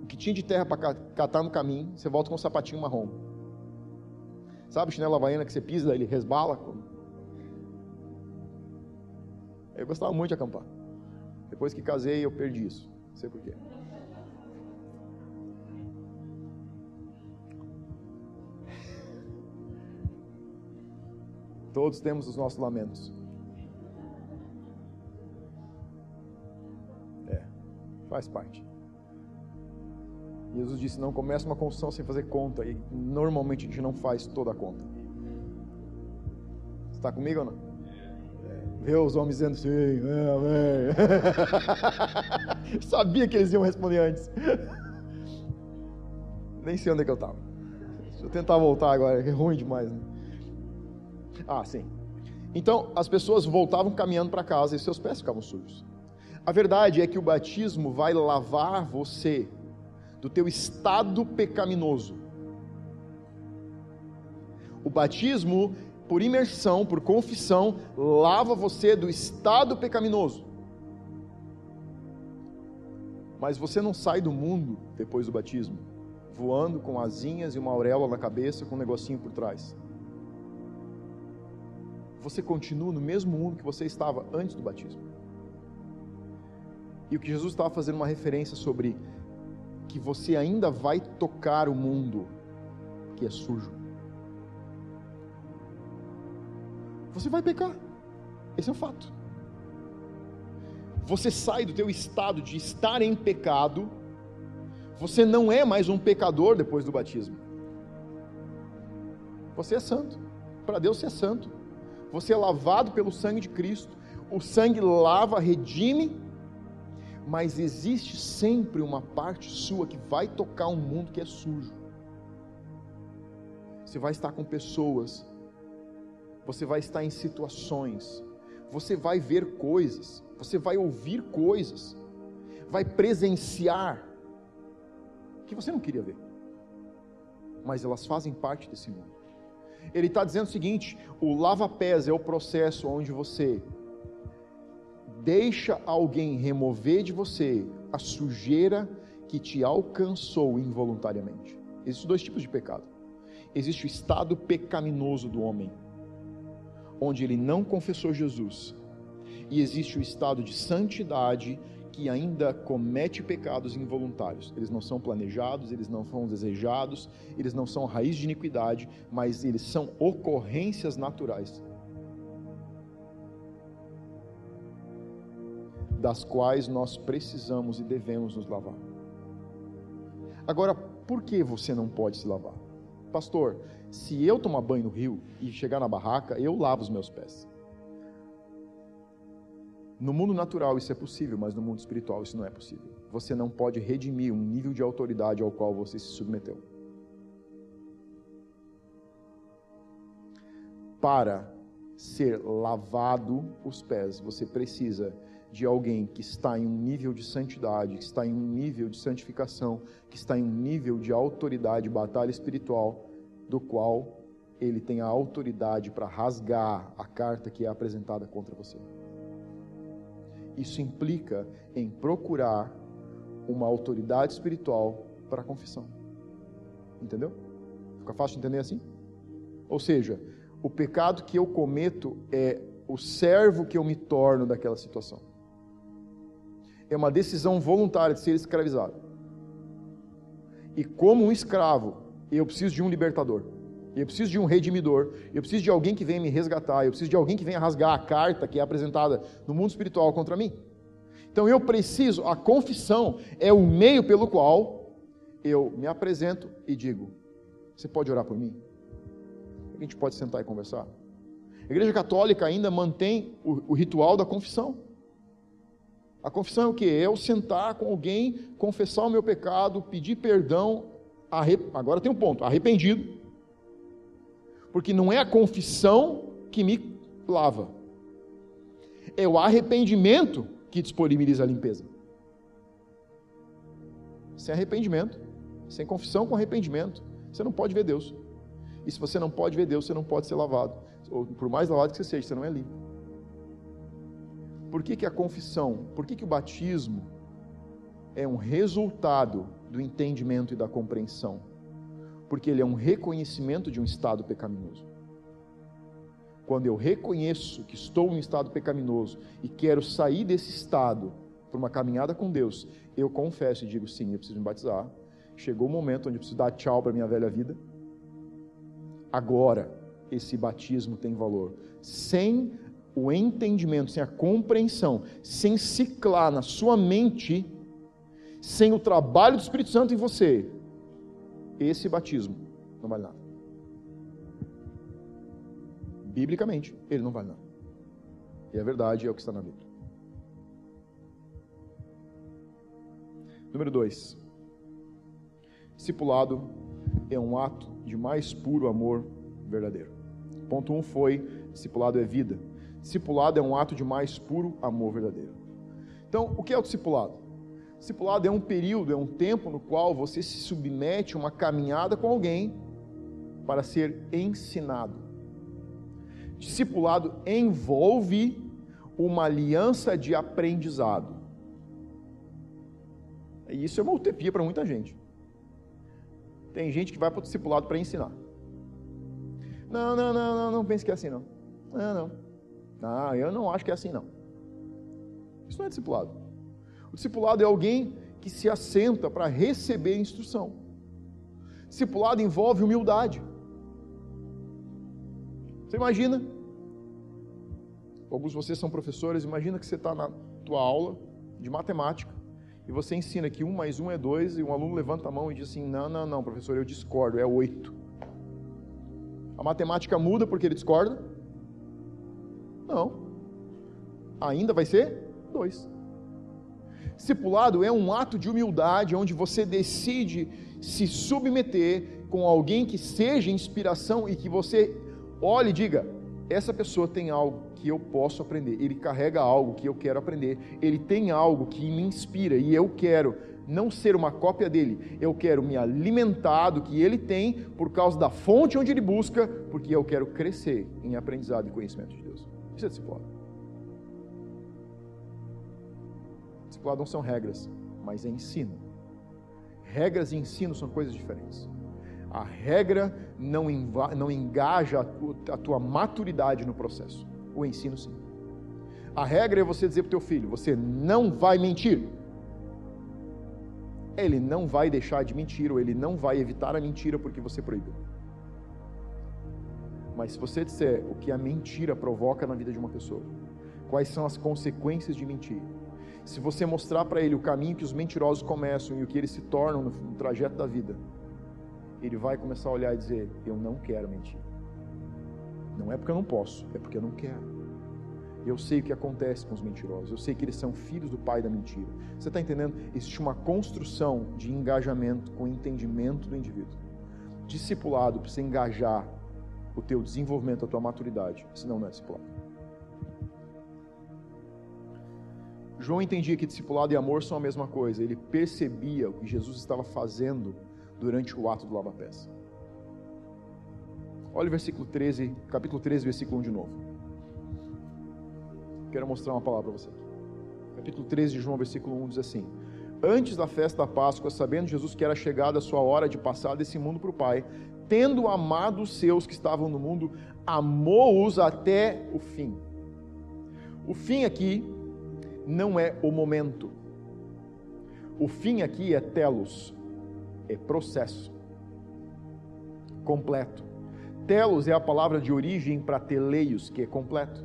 Speaker 1: o que tinha de terra para catar no caminho, você volta com um sapatinho marrom. Sabe chinelo havaiana que você pisa, ele resbala? Eu gostava muito de acampar. Depois que casei, eu perdi isso. Não sei porquê. Todos temos os nossos lamentos. É, faz parte. Jesus disse: não começa uma construção sem fazer conta. E normalmente a gente não faz toda a conta. Está comigo ou não? Vê os homens dizendo sim, amém. Sabia que eles iam responder antes. Nem sei onde é que eu estava. Deixa eu tentar voltar agora, é ruim demais. Né? Ah, sim. Então, as pessoas voltavam caminhando para casa e seus pés ficavam sujos. A verdade é que o batismo vai lavar você do teu estado pecaminoso. O batismo, por imersão, por confissão, lava você do estado pecaminoso. Mas você não sai do mundo depois do batismo, voando com asinhas e uma auréola na cabeça com um negocinho por trás você continua no mesmo mundo que você estava antes do batismo. E o que Jesus estava fazendo uma referência sobre que você ainda vai tocar o mundo que é sujo. Você vai pecar. Esse é o fato. Você sai do teu estado de estar em pecado. Você não é mais um pecador depois do batismo. Você é santo. Para Deus você é santo você é lavado pelo sangue de Cristo, o sangue lava, redime, mas existe sempre uma parte sua que vai tocar um mundo que é sujo. Você vai estar com pessoas, você vai estar em situações, você vai ver coisas, você vai ouvir coisas, vai presenciar que você não queria ver, mas elas fazem parte desse mundo. Ele está dizendo o seguinte: o lava-pés é o processo onde você deixa alguém remover de você a sujeira que te alcançou involuntariamente. Existem dois tipos de pecado. Existe o estado pecaminoso do homem, onde ele não confessou Jesus, e existe o estado de santidade que ainda comete pecados involuntários. Eles não são planejados, eles não são desejados, eles não são raiz de iniquidade, mas eles são ocorrências naturais. Das quais nós precisamos e devemos nos lavar. Agora, por que você não pode se lavar? Pastor, se eu tomar banho no rio e chegar na barraca, eu lavo os meus pés. No mundo natural isso é possível, mas no mundo espiritual isso não é possível. Você não pode redimir um nível de autoridade ao qual você se submeteu. para ser lavado os pés, você precisa de alguém que está em um nível de santidade, que está em um nível de santificação, que está em um nível de autoridade, batalha espiritual, do qual ele tem a autoridade para rasgar a carta que é apresentada contra você. Isso implica em procurar uma autoridade espiritual para a confissão. Entendeu? Fica fácil de entender assim? Ou seja, o pecado que eu cometo é o servo que eu me torno daquela situação. É uma decisão voluntária de ser escravizado. E como um escravo, eu preciso de um libertador. Eu preciso de um redimidor. Eu preciso de alguém que venha me resgatar. Eu preciso de alguém que venha rasgar a carta que é apresentada no mundo espiritual contra mim. Então eu preciso, a confissão é o meio pelo qual eu me apresento e digo: Você pode orar por mim? A gente pode sentar e conversar? A Igreja Católica ainda mantém o, o ritual da confissão. A confissão é o que? É eu sentar com alguém, confessar o meu pecado, pedir perdão. Arrep... Agora tem um ponto: arrependido. Porque não é a confissão que me lava, é o arrependimento que disponibiliza a limpeza. Sem arrependimento, sem confissão com arrependimento, você não pode ver Deus. E se você não pode ver Deus, você não pode ser lavado. Ou por mais lavado que você seja, você não é limpo. Por que, que a confissão, por que, que o batismo é um resultado do entendimento e da compreensão? Porque ele é um reconhecimento de um estado pecaminoso. Quando eu reconheço que estou em um estado pecaminoso e quero sair desse estado para uma caminhada com Deus, eu confesso e digo: sim, eu preciso me batizar. Chegou o momento onde eu preciso dar tchau para a minha velha vida. Agora, esse batismo tem valor. Sem o entendimento, sem a compreensão, sem ciclar na sua mente, sem o trabalho do Espírito Santo em você, esse batismo não vale nada. Biblicamente, ele não vale nada. E a verdade é o que está na Bíblia. Número 2. Discipulado é um ato de mais puro amor verdadeiro. Ponto 1 um foi: discipulado é vida. Discipulado é um ato de mais puro amor verdadeiro. Então, o que é o discipulado? Discipulado é um período, é um tempo no qual você se submete a uma caminhada com alguém para ser ensinado. Discipulado envolve uma aliança de aprendizado. E isso é uma utopia para muita gente. Tem gente que vai para o discipulado para ensinar. Não, não, não, não, não pense que é assim não. Não, não. Não, eu não acho que é assim não. Isso não é discipulado. O discipulado é alguém que se assenta para receber instrução. Discipulado envolve humildade. Você imagina? Alguns de vocês são professores, imagina que você está na tua aula de matemática e você ensina que um mais um é dois e um aluno levanta a mão e diz assim, não, não, não, professor, eu discordo, é oito. A matemática muda porque ele discorda? Não. Ainda vai ser dois. Discipulado é um ato de humildade onde você decide se submeter com alguém que seja inspiração e que você olhe e diga: essa pessoa tem algo que eu posso aprender, ele carrega algo que eu quero aprender, ele tem algo que me inspira e eu quero não ser uma cópia dele, eu quero me alimentar do que ele tem por causa da fonte onde ele busca, porque eu quero crescer em aprendizado e conhecimento de Deus. É discipulado. Discipulado não são regras, mas é ensino. Regras e ensino são coisas diferentes. A regra não, não engaja a tua maturidade no processo. O ensino, sim. A regra é você dizer para o teu filho: você não vai mentir. Ele não vai deixar de mentir, ou ele não vai evitar a mentira porque você proibiu. Mas se você disser o que a mentira provoca na vida de uma pessoa, quais são as consequências de mentir, se você mostrar para ele o caminho que os mentirosos começam e o que eles se tornam no, no trajeto da vida, ele vai começar a olhar e dizer: Eu não quero mentir. Não é porque eu não posso, é porque eu não quero. Eu sei o que acontece com os mentirosos, eu sei que eles são filhos do pai da mentira. Você está entendendo? Existe uma construção de engajamento com o entendimento do indivíduo. Discipulado precisa engajar o teu desenvolvimento, a tua maturidade, senão não é discipulado. João entendia que discipulado e amor são a mesma coisa. Ele percebia o que Jesus estava fazendo durante o ato do lava-pés. Olha o versículo 13, capítulo 13, versículo 1 de novo. Quero mostrar uma palavra para você. Capítulo 13 de João, versículo 1 diz assim: Antes da festa da Páscoa, sabendo Jesus que era chegada a sua hora de passar desse mundo para o Pai, tendo amado os seus que estavam no mundo, amou-os até o fim. O fim aqui não é o momento. O fim aqui é telos, é processo completo. Telos é a palavra de origem para teleios, que é completo.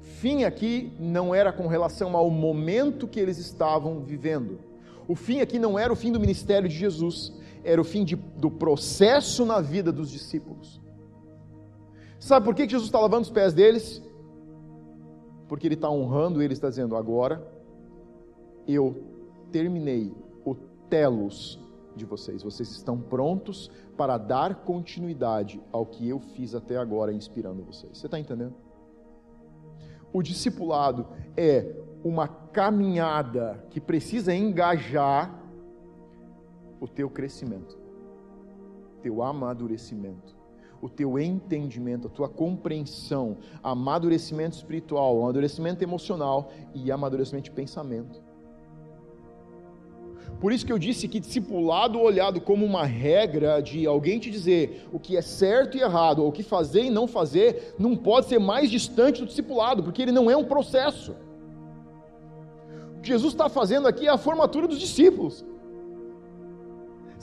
Speaker 1: Fim aqui não era com relação ao momento que eles estavam vivendo. O fim aqui não era o fim do ministério de Jesus, era o fim de, do processo na vida dos discípulos. Sabe por que Jesus está lavando os pés deles? Porque ele está honrando ele está dizendo: agora eu terminei o telos de vocês. Vocês estão prontos para dar continuidade ao que eu fiz até agora, inspirando vocês. Você está entendendo? O discipulado é uma caminhada que precisa engajar o teu crescimento, teu amadurecimento, o teu entendimento, a tua compreensão, amadurecimento espiritual, amadurecimento emocional e amadurecimento de pensamento. Por isso que eu disse que discipulado olhado como uma regra de alguém te dizer o que é certo e errado, ou o que fazer e não fazer, não pode ser mais distante do discipulado, porque ele não é um processo. O que Jesus está fazendo aqui é a formatura dos discípulos.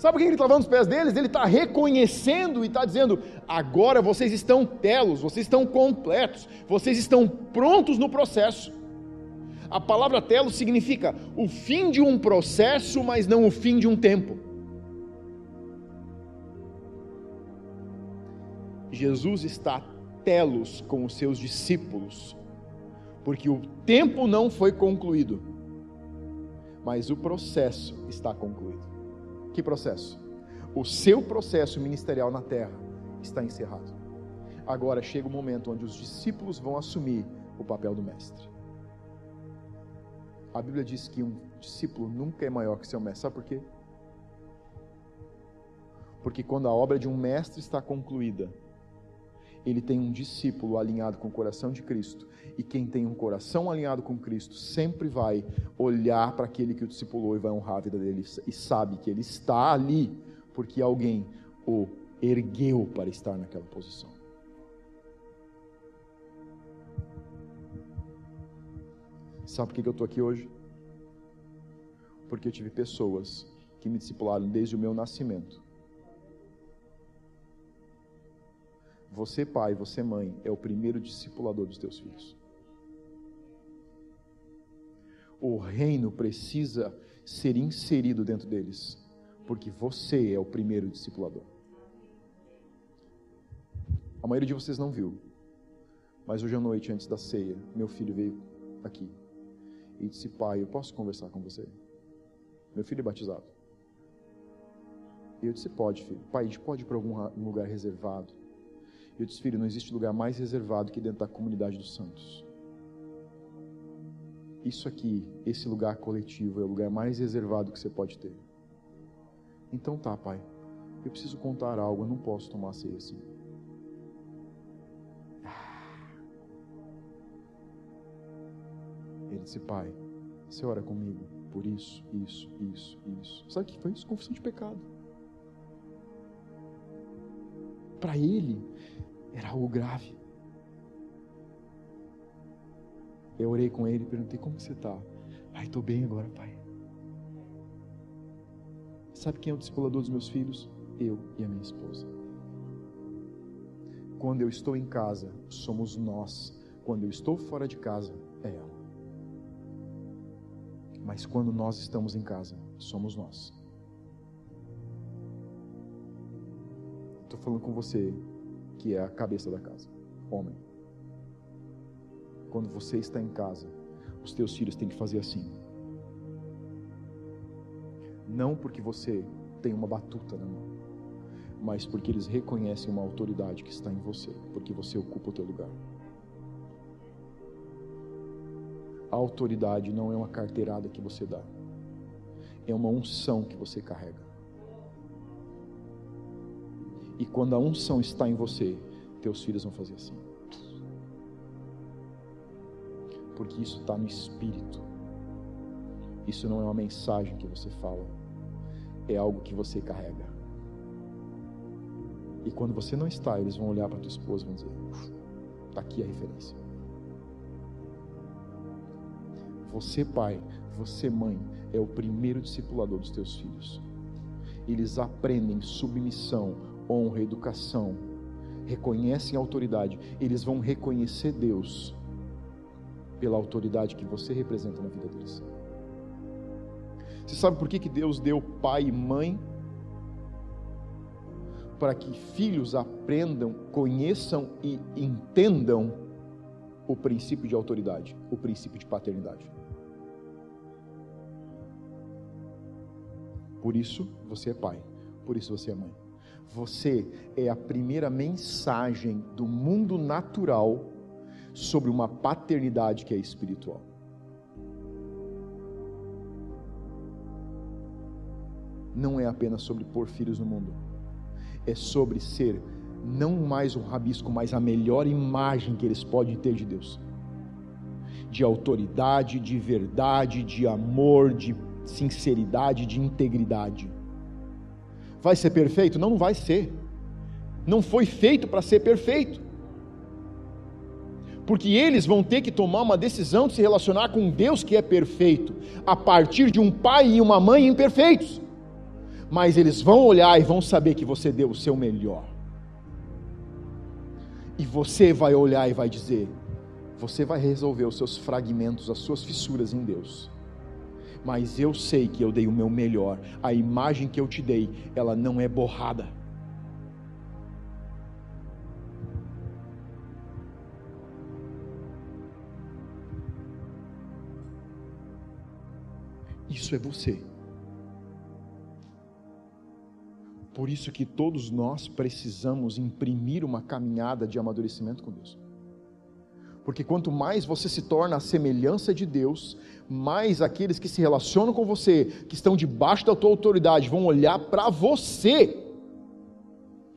Speaker 1: Sabe por que ele está lavando os pés deles? Ele está reconhecendo e está dizendo: agora vocês estão telos, vocês estão completos, vocês estão prontos no processo. A palavra telo significa o fim de um processo, mas não o fim de um tempo. Jesus está telos com os seus discípulos, porque o tempo não foi concluído, mas o processo está concluído. Que processo? O seu processo ministerial na terra está encerrado. Agora chega o momento onde os discípulos vão assumir o papel do mestre. A Bíblia diz que um discípulo nunca é maior que seu mestre. Sabe por quê? Porque quando a obra de um mestre está concluída, ele tem um discípulo alinhado com o coração de Cristo. E quem tem um coração alinhado com Cristo sempre vai olhar para aquele que o discipulou e vai honrar a vida dele. E sabe que ele está ali porque alguém o ergueu para estar naquela posição. Sabe por que eu estou aqui hoje? Porque eu tive pessoas que me discipularam desde o meu nascimento. Você, pai, você, mãe, é o primeiro discipulador dos teus filhos. O reino precisa ser inserido dentro deles, porque você é o primeiro discipulador. A maioria de vocês não viu, mas hoje à noite, antes da ceia, meu filho veio aqui e disse: Pai, eu posso conversar com você? Meu filho é batizado. E eu disse: Pode, filho. Pai, a gente pode ir para algum lugar reservado? Eu disse: Filho, não existe lugar mais reservado que dentro da comunidade dos santos. Isso aqui, esse lugar coletivo, é o lugar mais reservado que você pode ter. Então tá, pai. Eu preciso contar algo, eu não posso tomar ceia assim. Ele disse: Pai, você ora comigo por isso, isso, isso, isso. Sabe o que foi isso? Confissão de pecado. Para ele, era algo grave. Eu orei com ele e perguntei: Como você está? Pai, estou bem agora, pai. Sabe quem é o discipulador dos meus filhos? Eu e a minha esposa. Quando eu estou em casa, somos nós. Quando eu estou fora de casa, é ela. Mas quando nós estamos em casa, somos nós. Estou falando com você, que é a cabeça da casa, homem. Quando você está em casa, os teus filhos têm que fazer assim. Não porque você tem uma batuta na mão, mas porque eles reconhecem uma autoridade que está em você, porque você ocupa o teu lugar. A autoridade não é uma carteirada que você dá, é uma unção que você carrega. E quando a unção está em você, teus filhos vão fazer assim. Porque isso está no espírito. Isso não é uma mensagem que você fala, é algo que você carrega. E quando você não está, eles vão olhar para tua esposa e vão dizer: está aqui a referência. Você, pai, você, mãe, é o primeiro discipulador dos teus filhos. Eles aprendem submissão, honra, educação, reconhecem a autoridade. Eles vão reconhecer Deus pela autoridade que você representa na vida deles. Você sabe por que, que Deus deu pai e mãe? Para que filhos aprendam, conheçam e entendam o princípio de autoridade, o princípio de paternidade. Por isso você é pai, por isso você é mãe. Você é a primeira mensagem do mundo natural sobre uma paternidade que é espiritual. Não é apenas sobre pôr filhos no mundo, é sobre ser não mais um rabisco, mas a melhor imagem que eles podem ter de Deus. De autoridade, de verdade, de amor, de sinceridade, de integridade. Vai ser perfeito? Não, não vai ser. Não foi feito para ser perfeito. Porque eles vão ter que tomar uma decisão de se relacionar com Deus que é perfeito, a partir de um pai e uma mãe imperfeitos. Mas eles vão olhar e vão saber que você deu o seu melhor. E você vai olhar e vai dizer: você vai resolver os seus fragmentos, as suas fissuras em Deus mas eu sei que eu dei o meu melhor. A imagem que eu te dei, ela não é borrada. Isso é você. Por isso que todos nós precisamos imprimir uma caminhada de amadurecimento com Deus. Porque quanto mais você se torna a semelhança de Deus, mais aqueles que se relacionam com você, que estão debaixo da tua autoridade, vão olhar para você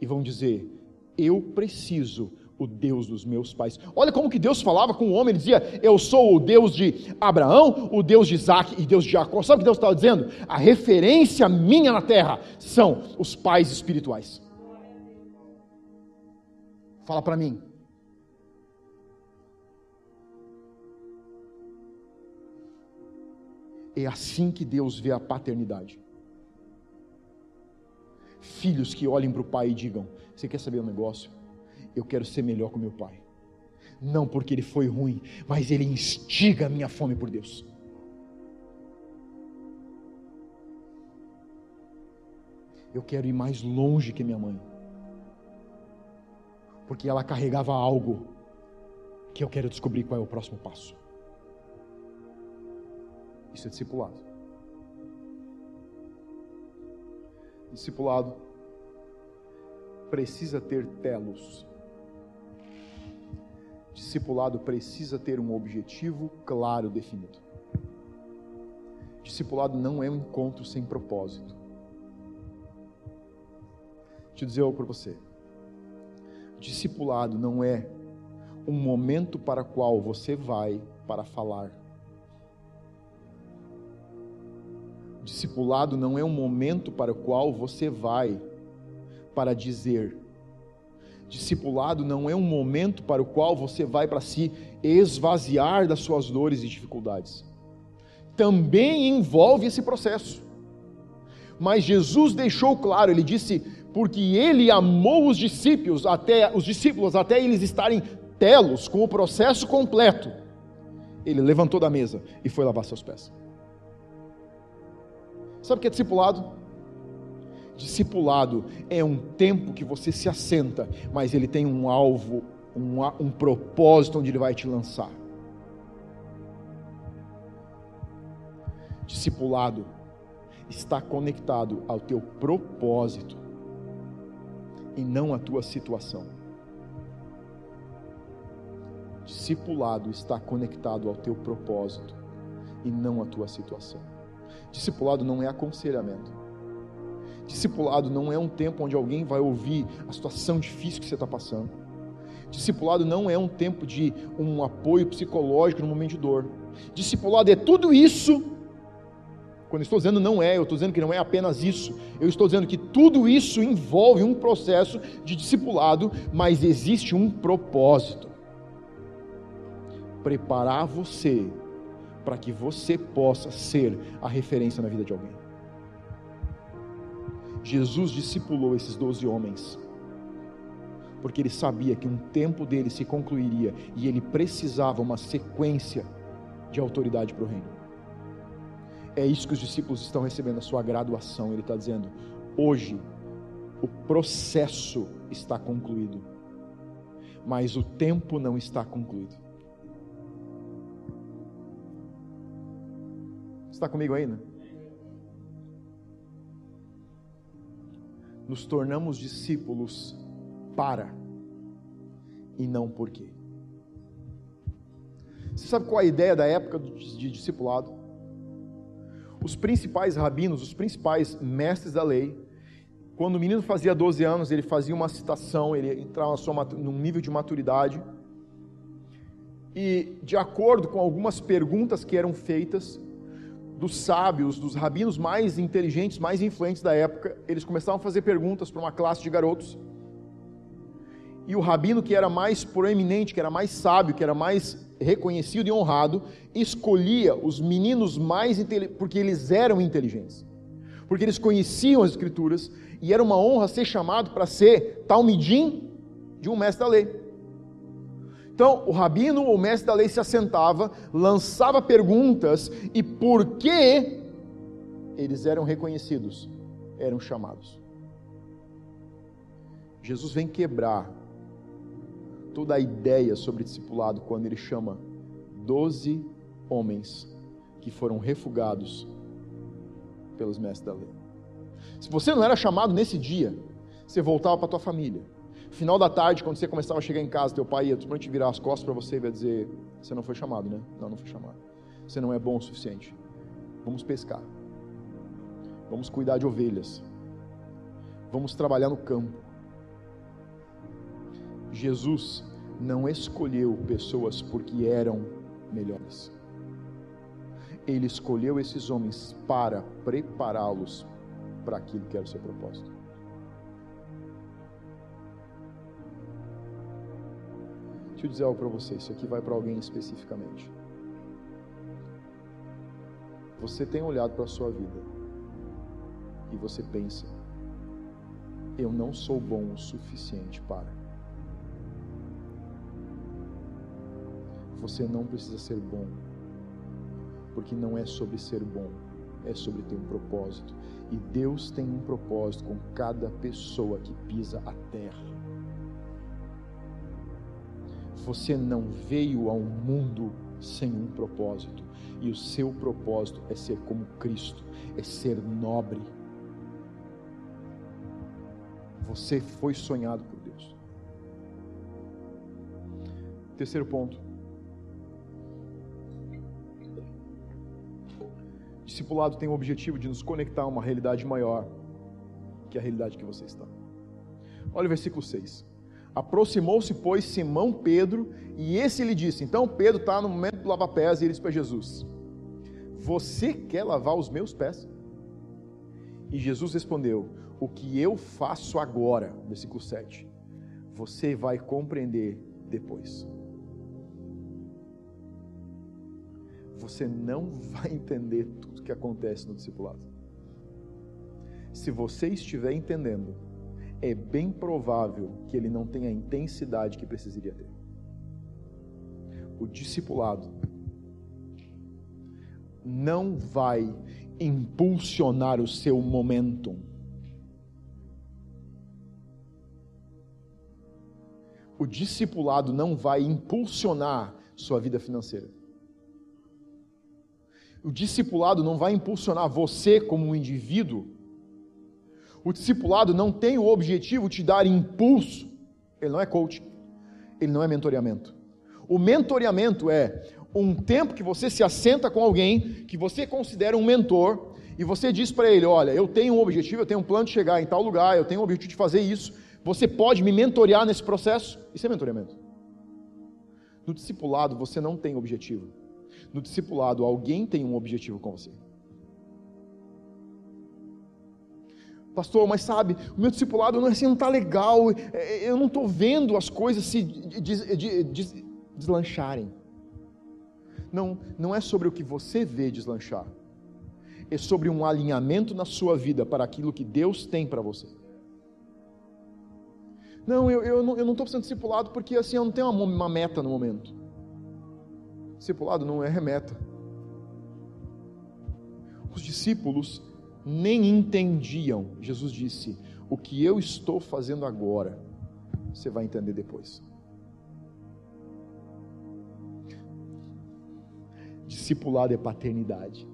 Speaker 1: e vão dizer: Eu preciso o Deus dos meus pais. Olha como que Deus falava com o homem, ele dizia: Eu sou o Deus de Abraão, o Deus de Isaac e Deus de Jacó. Sabe o que Deus estava dizendo? A referência minha na terra são os pais espirituais. Fala para mim, É assim que Deus vê a paternidade. Filhos que olhem para o pai e digam: Você quer saber um negócio? Eu quero ser melhor com meu pai. Não porque ele foi ruim, mas ele instiga a minha fome por Deus. Eu quero ir mais longe que minha mãe. Porque ela carregava algo que eu quero descobrir qual é o próximo passo. Isso é discipulado. Discipulado precisa ter telos. Discipulado precisa ter um objetivo claro definido. Discipulado não é um encontro sem propósito. Deixa eu dizer algo para você. Discipulado não é um momento para qual você vai para falar Discipulado não é um momento para o qual você vai para dizer. Discipulado não é um momento para o qual você vai para se esvaziar das suas dores e dificuldades. Também envolve esse processo. Mas Jesus deixou claro, ele disse: "Porque ele amou os discípulos até os discípulos até eles estarem telos com o processo completo. Ele levantou da mesa e foi lavar seus pés. Sabe o que é discipulado? Discipulado é um tempo que você se assenta, mas ele tem um alvo, um, um propósito onde ele vai te lançar. Discipulado está conectado ao teu propósito. e não a tua situação. Discipulado está conectado ao teu propósito e não à tua situação. Discipulado não é aconselhamento. Discipulado não é um tempo onde alguém vai ouvir a situação difícil que você está passando. Discipulado não é um tempo de um apoio psicológico no momento de dor. Discipulado é tudo isso. Quando estou dizendo não é, eu estou dizendo que não é apenas isso. Eu estou dizendo que tudo isso envolve um processo de discipulado, mas existe um propósito preparar você para que você possa ser a referência na vida de alguém. Jesus discipulou esses doze homens, porque ele sabia que um tempo dele se concluiria e ele precisava uma sequência de autoridade para o reino. É isso que os discípulos estão recebendo a sua graduação. Ele está dizendo: hoje o processo está concluído, mas o tempo não está concluído. Está comigo ainda? Nos tornamos discípulos para e não por quê. Você sabe qual é a ideia da época de discipulado? Os principais rabinos, os principais mestres da lei, quando o menino fazia 12 anos, ele fazia uma citação, ele entrava num nível de maturidade, e de acordo com algumas perguntas que eram feitas, dos sábios, dos rabinos mais inteligentes, mais influentes da época, eles começavam a fazer perguntas para uma classe de garotos. E o rabino que era mais proeminente, que era mais sábio, que era mais reconhecido e honrado, escolhia os meninos mais inteligentes, porque eles eram inteligentes. Porque eles conheciam as escrituras e era uma honra ser chamado para ser talmidim de um mestre da lei. Então, o rabino ou mestre da lei se assentava, lançava perguntas e por que eles eram reconhecidos, eram chamados. Jesus vem quebrar toda a ideia sobre discipulado quando ele chama doze homens que foram refugados pelos mestres da lei. Se você não era chamado nesse dia, você voltava para a tua família Final da tarde, quando você começava a chegar em casa, teu pai ia simplesmente virar as costas para você e vai dizer: Você não foi chamado, né? Não, não foi chamado. Você não é bom o suficiente. Vamos pescar. Vamos cuidar de ovelhas. Vamos trabalhar no campo. Jesus não escolheu pessoas porque eram melhores. Ele escolheu esses homens para prepará-los para aquilo que era o seu propósito. Deixa eu dizer algo para você, isso aqui vai para alguém especificamente. Você tem olhado para a sua vida e você pensa: eu não sou bom o suficiente para. Você não precisa ser bom, porque não é sobre ser bom, é sobre ter um propósito. E Deus tem um propósito com cada pessoa que pisa a terra. Você não veio ao mundo sem um propósito, e o seu propósito é ser como Cristo, é ser nobre. Você foi sonhado por Deus. Terceiro ponto. Discipulado tem o objetivo de nos conectar a uma realidade maior que a realidade que você está. Olha o versículo 6. Aproximou-se, pois, Simão Pedro, e esse lhe disse: Então Pedro está no momento do lavar pés, e ele disse para Jesus: Você quer lavar os meus pés? E Jesus respondeu: O que eu faço agora, versículo 7, você vai compreender depois. Você não vai entender tudo que acontece no discipulado. Se você estiver entendendo, é bem provável que ele não tenha a intensidade que precisaria ter. O discipulado não vai impulsionar o seu momentum. O discipulado não vai impulsionar sua vida financeira. O discipulado não vai impulsionar você como um indivíduo O discipulado não tem o objetivo de dar impulso. Ele não é coaching. Ele não é mentoreamento. O mentoreamento é um tempo que você se assenta com alguém que você considera um mentor e você diz para ele: Olha, eu tenho um objetivo, eu tenho um plano de chegar em tal lugar, eu tenho um objetivo de fazer isso. Você pode me mentorear nesse processo? Isso é mentoreamento. No discipulado, você não tem objetivo. No discipulado, alguém tem um objetivo com você. Pastor, mas sabe, o meu discipulado não, é assim, não está legal, é, é, eu não estou vendo as coisas se des, des, des, deslancharem. Não, não é sobre o que você vê deslanchar, é sobre um alinhamento na sua vida para aquilo que Deus tem para você. Não, eu, eu não estou sendo discipulado porque assim, eu não tenho uma, uma meta no momento. Discipulado não é meta. Os discípulos nem entendiam. Jesus disse: O que eu estou fazendo agora, você vai entender depois. Discipulado é paternidade.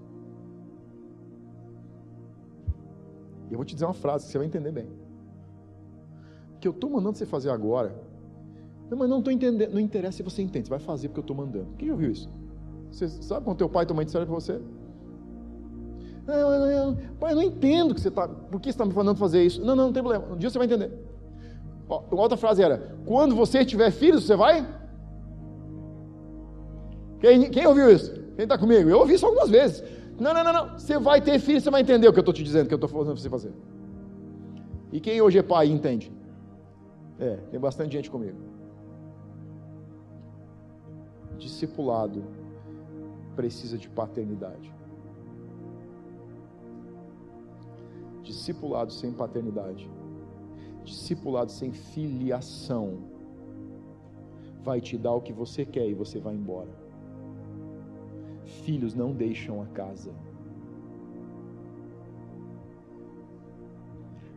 Speaker 1: E eu vou te dizer uma frase que você vai entender bem. O que eu estou mandando você fazer agora, não, mas não estou entendendo, não interessa se você entende, você vai fazer porque eu estou mandando. Quem já ouviu isso? Você sabe quando teu pai e tua mãe disseram para você? Não, não, não, pai, eu não entendo que você tá, por que você está me mandando fazer isso. Não, não, não tem problema. Um dia você vai entender. Ó, outra frase era: quando você tiver filhos, você vai? Quem, quem ouviu isso? Quem está comigo? Eu ouvi isso algumas vezes. Não, não, não, não. Você vai ter filho, você vai entender o que eu estou te dizendo, que eu estou fazendo você fazer. E quem hoje é pai entende? É, tem bastante gente comigo. Discipulado precisa de paternidade. Discipulado sem paternidade, discipulado sem filiação, vai te dar o que você quer e você vai embora. Filhos não deixam a casa.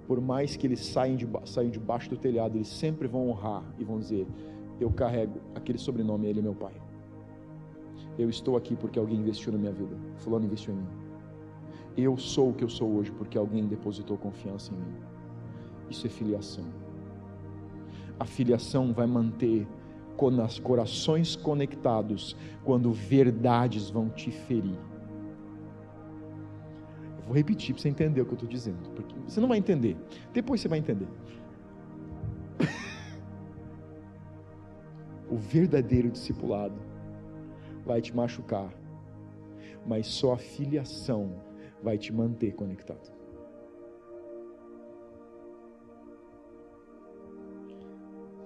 Speaker 1: Por mais que eles saiam, de, saiam debaixo do telhado, eles sempre vão honrar e vão dizer: Eu carrego aquele sobrenome, ele é meu pai. Eu estou aqui porque alguém investiu na minha vida. Fulano investiu em mim. Eu sou o que eu sou hoje porque alguém depositou confiança em mim. Isso é filiação. A filiação vai manter corações conectados quando verdades vão te ferir. Eu vou repetir para você entender o que eu estou dizendo, porque você não vai entender. Depois você vai entender. o verdadeiro discipulado vai te machucar, mas só a filiação vai te manter conectado.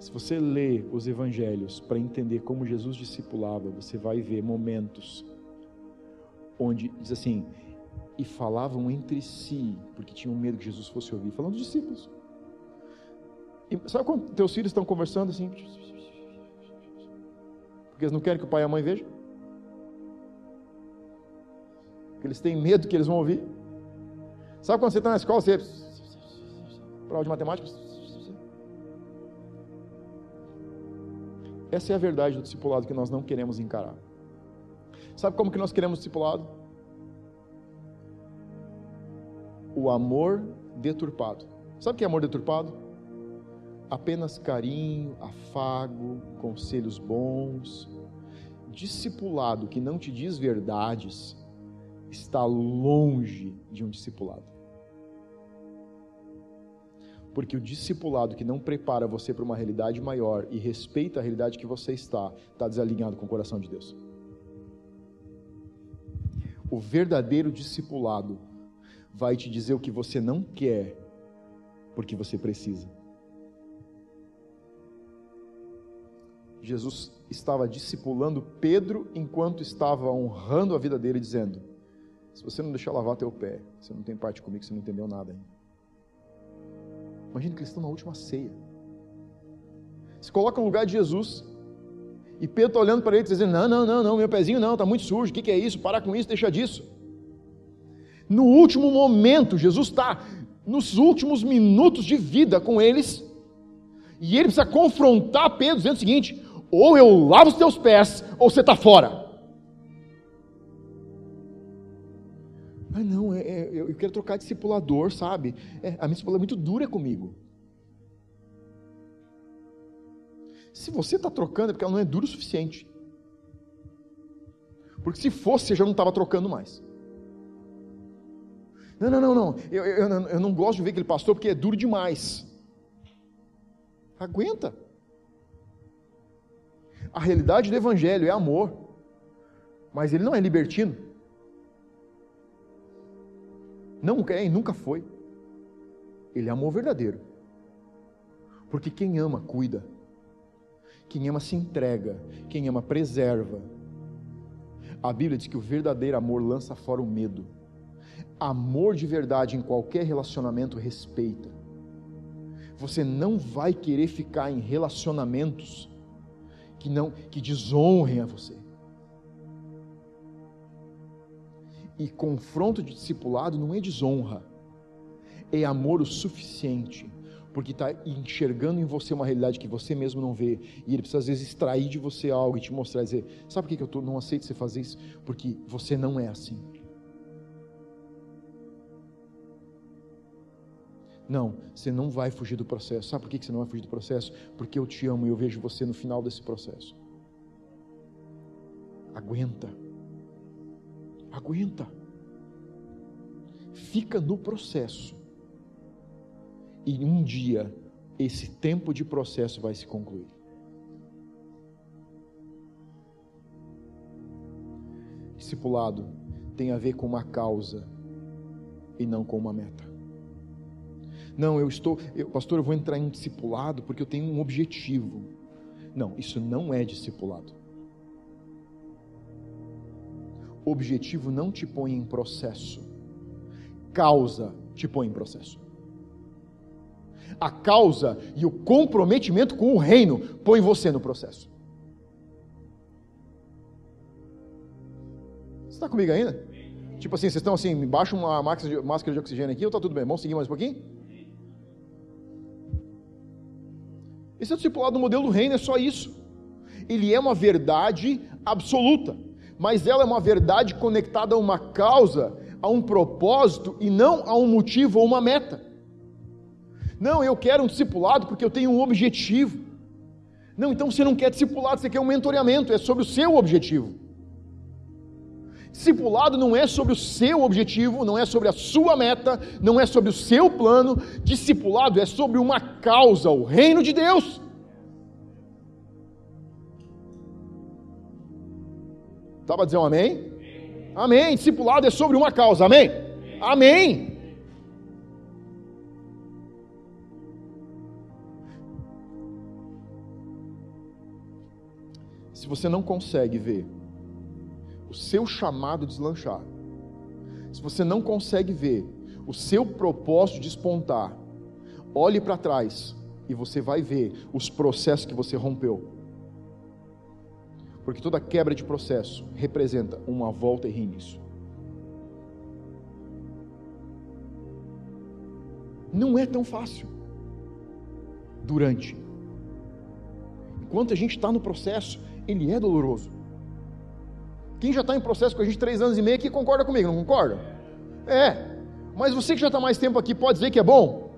Speaker 1: Se você lê os evangelhos para entender como Jesus discipulava, você vai ver momentos onde diz assim, e falavam entre si, porque tinham medo que Jesus fosse ouvir, falando dos discípulos. E sabe quando teus filhos estão conversando assim? Porque eles não querem que o pai e a mãe vejam? Porque eles têm medo que eles vão ouvir. Sabe quando você está na escola, você. Prova de matemática. Essa é a verdade do discipulado que nós não queremos encarar. Sabe como que nós queremos discipulado? O amor deturpado. Sabe o que é amor deturpado? Apenas carinho, afago, conselhos bons. Discipulado que não te diz verdades está longe de um discipulado. Porque o discipulado que não prepara você para uma realidade maior e respeita a realidade que você está, está desalinhado com o coração de Deus. O verdadeiro discipulado vai te dizer o que você não quer, porque você precisa. Jesus estava discipulando Pedro enquanto estava honrando a vida dele, dizendo: se você não deixar lavar teu pé, você não tem parte comigo, você não entendeu nada ainda. Imagina que eles estão na última ceia. Se coloca no lugar de Jesus. E Pedro está olhando para ele dizendo: Não, não, não, não, meu pezinho não, está muito sujo. O que, que é isso? Para com isso, deixa disso. No último momento, Jesus está nos últimos minutos de vida com eles. E ele precisa confrontar Pedro, dizendo o seguinte: Ou eu lavo os teus pés, ou você está fora. Ah, não, é, é, eu quero trocar discipulador, sabe? É, a minha discipuladora é muito dura comigo. Se você está trocando, é porque ela não é dura o suficiente. Porque se fosse, você já não estava trocando mais. Não, não, não, não. Eu, eu, eu não gosto de ver aquele pastor porque é duro demais. Aguenta. A realidade do Evangelho é amor, mas ele não é libertino. Não é e nunca foi. Ele é amor verdadeiro. Porque quem ama, cuida. Quem ama, se entrega. Quem ama, preserva. A Bíblia diz que o verdadeiro amor lança fora o medo. Amor de verdade em qualquer relacionamento respeita. Você não vai querer ficar em relacionamentos que não que desonrem a você. E confronto de discipulado não é desonra, é amor o suficiente, porque está enxergando em você uma realidade que você mesmo não vê, e ele precisa às vezes extrair de você algo e te mostrar, dizer: sabe por que eu tô, não aceito você fazer isso? Porque você não é assim. Não, você não vai fugir do processo. Sabe por que você não vai fugir do processo? Porque eu te amo e eu vejo você no final desse processo. Aguenta. Aguenta. Fica no processo. E um dia esse tempo de processo vai se concluir. Discipulado tem a ver com uma causa e não com uma meta. Não, eu estou, eu, pastor, eu vou entrar em discipulado porque eu tenho um objetivo. Não, isso não é discipulado. Objetivo não te põe em processo, causa te põe em processo. A causa e o comprometimento com o reino põe você no processo. Você está comigo ainda? Tipo assim, vocês estão assim, baixa uma máscara de oxigênio aqui ou está tudo bem? Vamos seguir mais um pouquinho? Esse é o discipulado do modelo do reino, é só isso. Ele é uma verdade absoluta, mas ela é uma verdade conectada a uma causa, a um propósito e não a um motivo ou uma meta. Não, eu quero um discipulado porque eu tenho um objetivo. Não, então você não quer discipulado, você quer um mentoreamento, é sobre o seu objetivo. Discipulado não é sobre o seu objetivo, não é sobre a sua meta, não é sobre o seu plano. Discipulado é sobre uma causa, o reino de Deus. Dá para dizer um amém? Amém. Discipulado é sobre uma causa, amém? Amém. Se você não consegue ver o seu chamado deslanchar, se você não consegue ver o seu propósito despontar, olhe para trás e você vai ver os processos que você rompeu. Porque toda quebra de processo representa uma volta e reinício. Não é tão fácil. Durante. Enquanto a gente está no processo, ele é doloroso. Quem já está em processo com a gente três anos e meio aqui concorda comigo, não concorda? É. Mas você que já está mais tempo aqui pode dizer que é bom?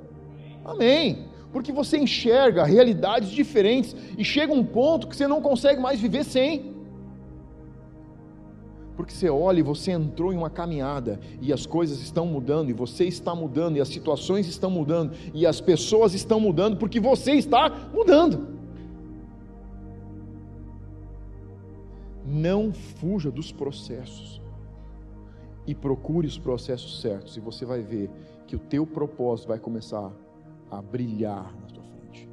Speaker 1: Amém. Porque você enxerga realidades diferentes e chega um ponto que você não consegue mais viver sem. Porque você olha e você entrou em uma caminhada e as coisas estão mudando, e você está mudando, e as situações estão mudando, e as pessoas estão mudando, porque você está mudando. Não fuja dos processos e procure os processos certos, e você vai ver que o teu propósito vai começar a brilhar na tua frente.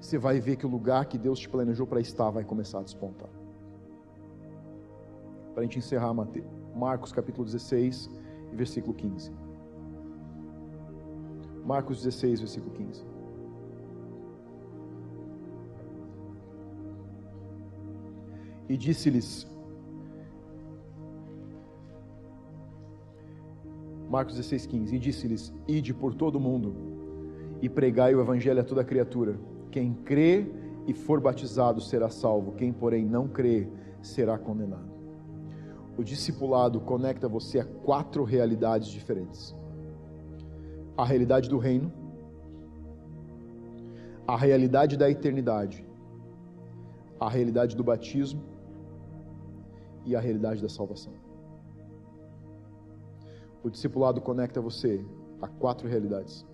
Speaker 1: Você vai ver que o lugar que Deus te planejou para estar vai começar a despontar. Para a gente encerrar, Marcos capítulo 16, versículo 15. Marcos 16, versículo 15. e disse-lhes: Marcos 16,15: E disse-lhes: Ide por todo o mundo e pregai o evangelho a toda criatura. Quem crê e for batizado será salvo, quem, porém, não crê será condenado. O discipulado conecta você a quatro realidades diferentes: a realidade do reino, a realidade da eternidade, a realidade do batismo e a realidade da salvação. O discipulado conecta você a quatro realidades: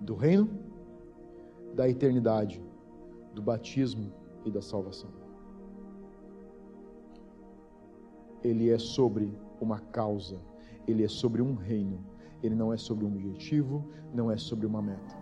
Speaker 1: do reino, da eternidade, do batismo e da salvação. Ele é sobre uma causa, ele é sobre um reino, ele não é sobre um objetivo, não é sobre uma meta.